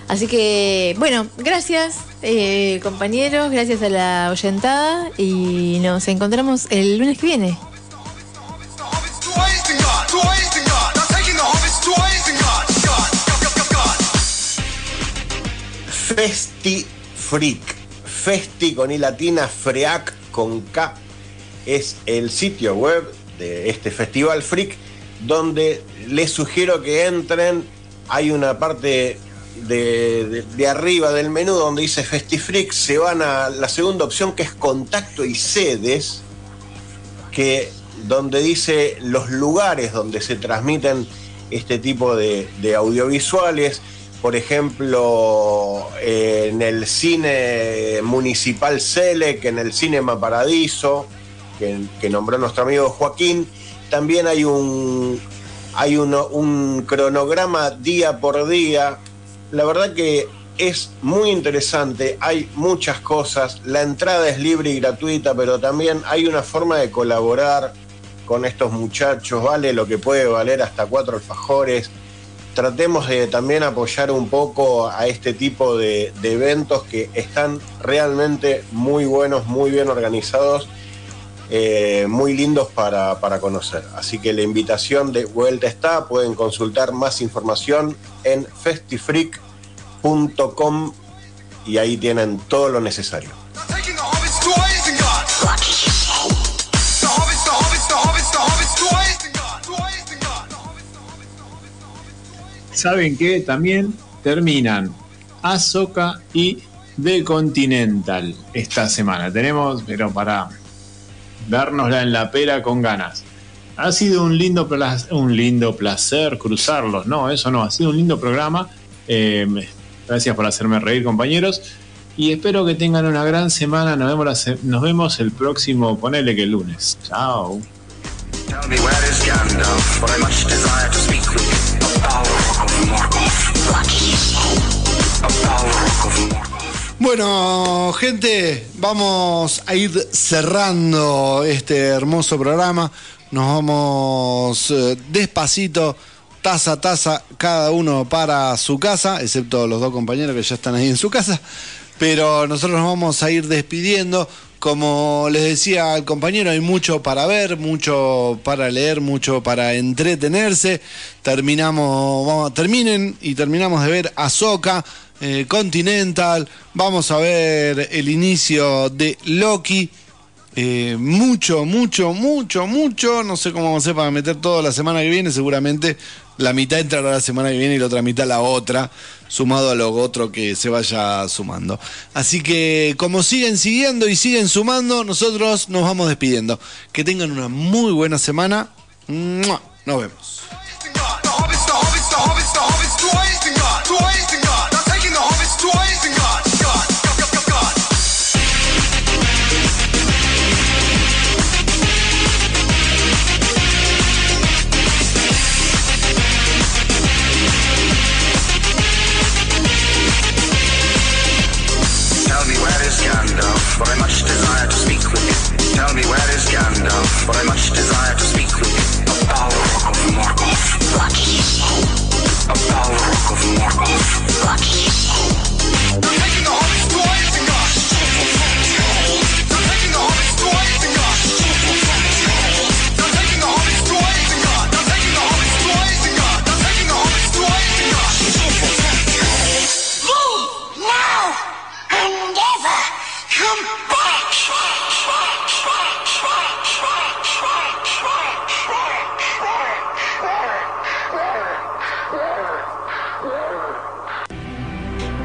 así que, bueno, gracias eh, compañeros, gracias a la oyentada y nos encontramos el lunes que viene.
Festi Freak. Festi con i latina, Freak con K. Es el sitio web de este festival freak donde les sugiero que entren. Hay una parte de, de- arriba del menú donde dice FestiFreak. Se van a la segunda opción que es contacto y sedes que donde dice los lugares donde se transmiten este tipo de, audiovisuales, por ejemplo, en el cine municipal Selec, en el Cinema Paradiso, que, nombró nuestro amigo Joaquín, también hay un, hay un cronograma día por día. La verdad que es muy interesante, hay muchas cosas, la entrada es libre y gratuita, pero también hay una forma de colaborar con estos muchachos, vale lo que puede valer hasta cuatro alfajores. Tratemos de también apoyar un poco a este tipo de eventos que están realmente muy buenos, muy bien organizados, eh, muy lindos para, para conocer. Así que la invitación de vuelta está, pueden consultar más información en festifreak.com y ahí tienen todo lo necesario.
¿Saben qué? También terminan Azoka y The Continental esta semana. Tenemos, pero para dárnosla en la pera con ganas. Ha sido un lindo, pla- un lindo placer cruzarlos, no, eso no, ha sido un lindo programa. Eh, gracias por hacerme reír, compañeros. Y espero que tengan una gran semana. Nos vemos, nos vemos el próximo, ponele que el lunes. Chao.
A Balrog of.
Bueno, gente, vamos a ir cerrando este hermoso programa. Nos vamos eh, despacito, taza a taza, cada uno para su casa, excepto los dos compañeros que ya están ahí en su casa. Pero nosotros nos vamos a ir despidiendo. Como les decía al compañero, hay mucho para ver, mucho para leer, mucho para entretenerse. Terminamos, vamos, terminen y terminamos de ver Ahsoka, eh, Continental. Vamos a ver el inicio de Loki. Eh, mucho, mucho, mucho, mucho. No sé cómo vamos a hacer para meter todo la semana que viene. Seguramente la mitad entrará la semana que viene y la otra mitad la otra, sumado a lo otro que se vaya sumando. Así que como siguen siguiendo y siguen sumando, nosotros nos vamos despidiendo. Que tengan una muy buena semana. Nos vemos.
Come